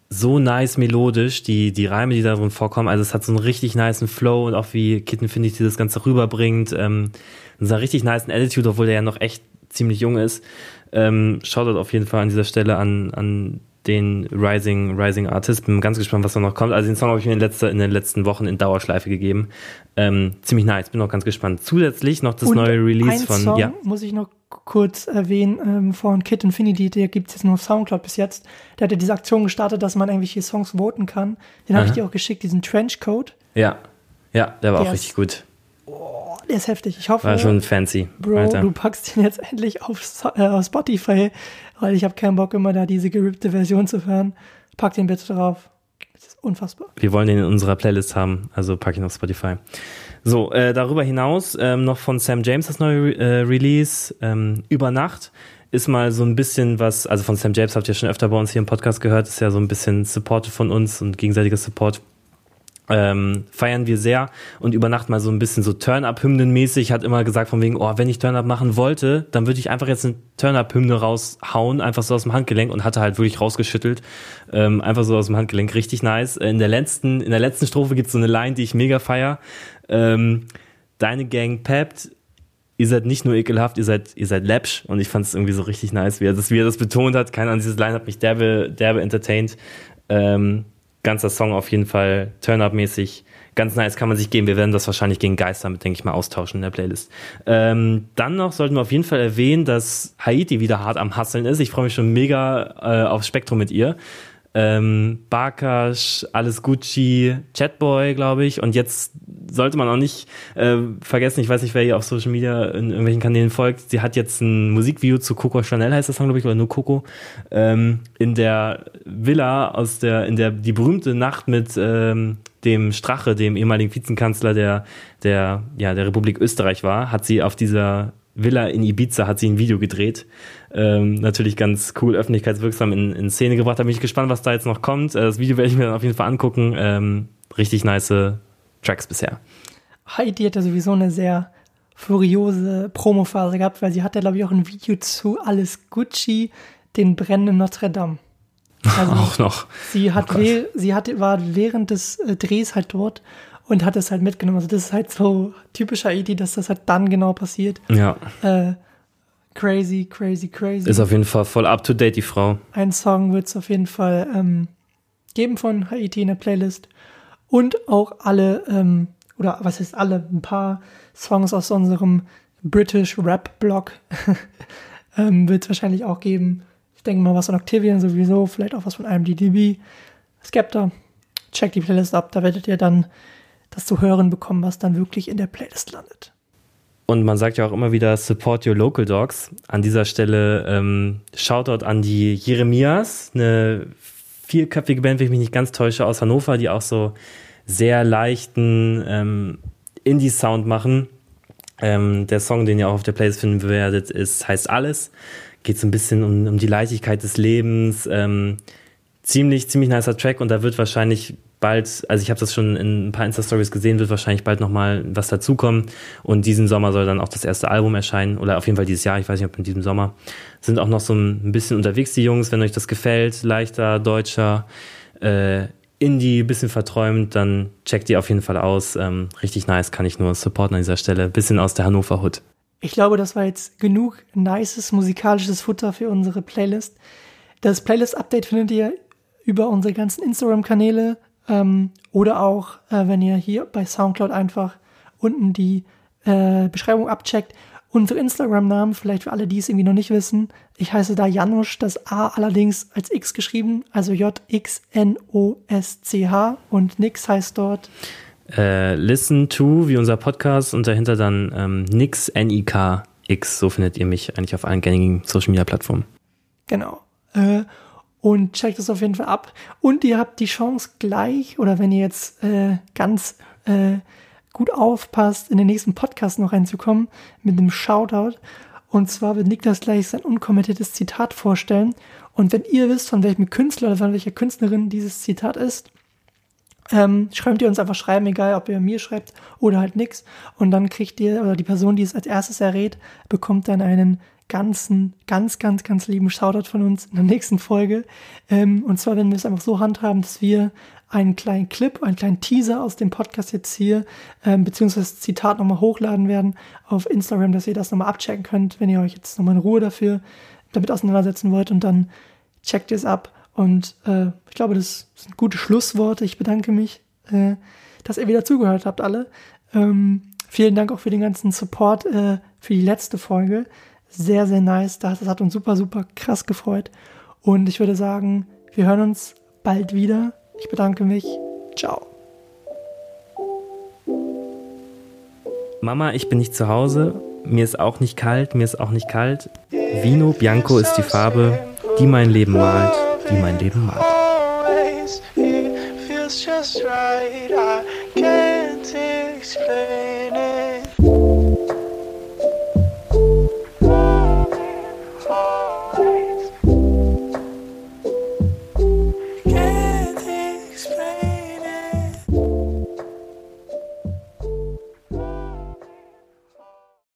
so nice melodisch, die, die Reime, die darin vorkommen. Also es hat so einen richtig niceen Flow und auch wie Kitten, finde ich, das Ganze rüberbringt. Ähm, so einen richtig niceen Attitude, obwohl der ja noch echt ziemlich jung ist. Ähm, Shoutout auf jeden Fall an dieser Stelle an, an den Rising, Rising Artist. Bin ganz gespannt, was da noch kommt. Also den Song habe ich mir in, letzter, in den letzten Wochen in Dauerschleife gegeben. Ähm, ziemlich nice, bin auch ganz gespannt. Zusätzlich noch das Und neue Release ein von. Song ja. muss ich noch kurz erwähnen, ähm, von Kid Infinity, der gibt es jetzt nur auf Soundcloud bis jetzt. Der hat ja diese Aktion gestartet, dass man irgendwelche Songs voten kann. Den habe ich dir auch geschickt, diesen Trenchcoat. Ja. Ja, der war Der auch ist- richtig gut. Oh, der ist heftig. Ich hoffe, War schon fancy. Bro, Alter. du packst den jetzt endlich auf, äh, auf Spotify, weil ich habe keinen Bock immer da diese gerippte Version zu hören. Pack den bitte drauf. Das ist unfassbar. Wir wollen den in unserer Playlist haben, also pack ihn auf Spotify. So, äh, darüber hinaus ähm, noch von Sam James das neue äh, Release, ähm, Über Nacht. Ist mal so ein bisschen was, also von Sam James habt ihr schon öfter bei uns hier im Podcast gehört, ist ja so ein bisschen Support von uns und gegenseitiger Support. Ähm, feiern wir sehr und über Nacht mal so ein bisschen so Turn-Up-Hymnen-mäßig, hat immer gesagt von wegen, oh, wenn ich Turn-Up machen wollte, dann würde ich einfach jetzt eine Turn-Up-Hymne raushauen, einfach so aus dem Handgelenk und hatte halt wirklich rausgeschüttelt, ähm, einfach so aus dem Handgelenk, richtig nice. In der letzten, in der letzten Strophe gibt's so eine Line, die ich mega feier. Ähm, Deine Gang peppt, ihr seid nicht nur ekelhaft, ihr seid, ihr seid läppsch und ich fand es irgendwie so richtig nice, wie er das, wie er das betont hat. Keine Ahnung, dieses Line hat mich derbe, derbe entertained. Ähm, ganzer Song auf jeden Fall Turn-Up-mäßig. Ganz nice kann man sich geben. Wir werden das wahrscheinlich gegen Geister mit, denke ich mal, austauschen in der Playlist. Ähm, dann noch sollten wir auf jeden Fall erwähnen, dass Haiti wieder hart am Hasseln ist. Ich freue mich schon mega äh, auf Spektrum mit ihr. Ähm, Barkash, alles Gucci, Chatboy, glaube ich. Und jetzt sollte man auch nicht äh, vergessen, ich weiß nicht, wer ihr auf Social Media in irgendwelchen Kanälen folgt. Sie hat jetzt ein Musikvideo zu Coco Chanel, heißt das Song, glaube ich, oder nur Coco, ähm, in der Villa aus der, in der, die berühmte Nacht mit ähm, dem Strache, dem ehemaligen Vizekanzler der, der, ja, der Republik Österreich war, hat sie auf dieser Villa in Ibiza hat sie ein Video gedreht. Ähm, natürlich ganz cool, öffentlichkeitswirksam in, in Szene gebracht. Da bin ich gespannt, was da jetzt noch kommt. Äh, das Video werde ich mir dann auf jeden Fall angucken. Ähm, richtig nice Tracks bisher. Heidi hat ja sowieso eine sehr furiose Promophase gehabt, weil sie hatte, glaube ich, auch ein Video zu Alles Gucci, den brennenden Notre Dame. Also Auch noch. sie hat, Oh sie hat, war während des äh, Drehs halt dort und hat es halt mitgenommen. Also das ist halt so typisch Haiti, dass das halt dann genau passiert. Ja, Äh, crazy, crazy, crazy. ist auf jeden Fall voll up to date, die Frau. Ein Song wird es auf jeden Fall ähm, geben von Haiti in der Playlist. Und auch alle, ähm, oder was heißt alle, ein paar Songs aus unserem British Rap Blog ähm, wird es wahrscheinlich auch geben. Ich denke mal was von Octavian sowieso, vielleicht auch was von IMDb. Skepta, checkt die Playlist ab, da werdet ihr dann das zu hören bekommen, was dann wirklich in der Playlist landet. Und man sagt ja auch immer wieder, support your local dogs. An dieser Stelle ähm, Shoutout an die Jeremias, eine vierköpfige Band, wenn ich mich nicht ganz täusche, aus Hannover, die auch so sehr leichten ähm, Indie-Sound machen. Ähm, der Song, den ihr auch auf der Playlist finden werdet, ist, heißt Alles. Geht so ein bisschen um, um die Leichtigkeit des Lebens. Ähm, ziemlich, ziemlich nicer Track und da wird wahrscheinlich bald, also ich habe das schon in ein paar Insta-Stories gesehen, wird wahrscheinlich bald nochmal was dazukommen. Und diesen Sommer soll dann auch das erste Album erscheinen. Oder auf jeden Fall dieses Jahr, ich weiß nicht, ob in diesem Sommer. Sind auch noch so ein bisschen unterwegs, die Jungs, wenn euch das gefällt. Leichter, deutscher, äh, Indie, bisschen verträumt, dann checkt die auf jeden Fall aus. Ähm, richtig nice, kann ich nur supporten an dieser Stelle. Bisschen aus der Hannover Hood. Ich glaube, das war jetzt genug nices musikalisches Futter für unsere Playlist. Das Playlist-Update findet ihr über unsere ganzen Instagram-Kanäle ähm, oder auch, äh, wenn ihr hier bei Soundcloud einfach unten die äh, Beschreibung abcheckt. Unsere Instagram-Namen, vielleicht für alle, die es irgendwie noch nicht wissen. Ich heiße da Janusz, das A allerdings als X geschrieben, also J-X-N-O-S-C-H und Nix heißt dort. Äh, listen to, wie unser Podcast und dahinter dann ähm, Nix, N-I-K-X. So findet ihr mich eigentlich auf allen gängigen Social-Media-Plattformen. Genau. Äh, und checkt es auf jeden Fall ab. Und ihr habt die Chance gleich, oder wenn ihr jetzt äh, ganz äh, gut aufpasst, in den nächsten Podcast noch reinzukommen mit einem Shoutout. Und zwar wird Niklas gleich sein unkommentiertes Zitat vorstellen. Und wenn ihr wisst, von welchem Künstler oder von welcher Künstlerin dieses Zitat ist, ähm, schreibt ihr uns einfach schreiben, egal ob ihr mir schreibt oder halt nix. Und dann kriegt ihr, oder die Person, die es als erstes errät, bekommt dann einen ganzen, ganz, ganz, ganz lieben Shoutout von uns in der nächsten Folge. Ähm, und zwar, wenn wir es einfach so handhaben, dass wir einen kleinen Clip, einen kleinen Teaser aus dem Podcast jetzt hier, ähm, beziehungsweise Zitat nochmal hochladen werden auf Instagram, dass ihr das nochmal abchecken könnt, wenn ihr euch jetzt nochmal in Ruhe dafür damit auseinandersetzen wollt und dann checkt ihr es ab. Und äh, ich glaube, das sind gute Schlussworte. Ich bedanke mich, äh, dass ihr wieder zugehört habt, alle. Ähm, vielen Dank auch für den ganzen Support äh, für die letzte Folge sehr, sehr nice. Das hat uns super, super krass gefreut. Und ich würde sagen, wir hören uns bald wieder. Ich bedanke mich. Ciao. Mama, ich bin nicht zu Hause. Mir ist auch nicht kalt, mir ist auch nicht kalt. Vino Bianco ist die Farbe, die mein Leben malt, die mein Leben malt. just right. I can't explain.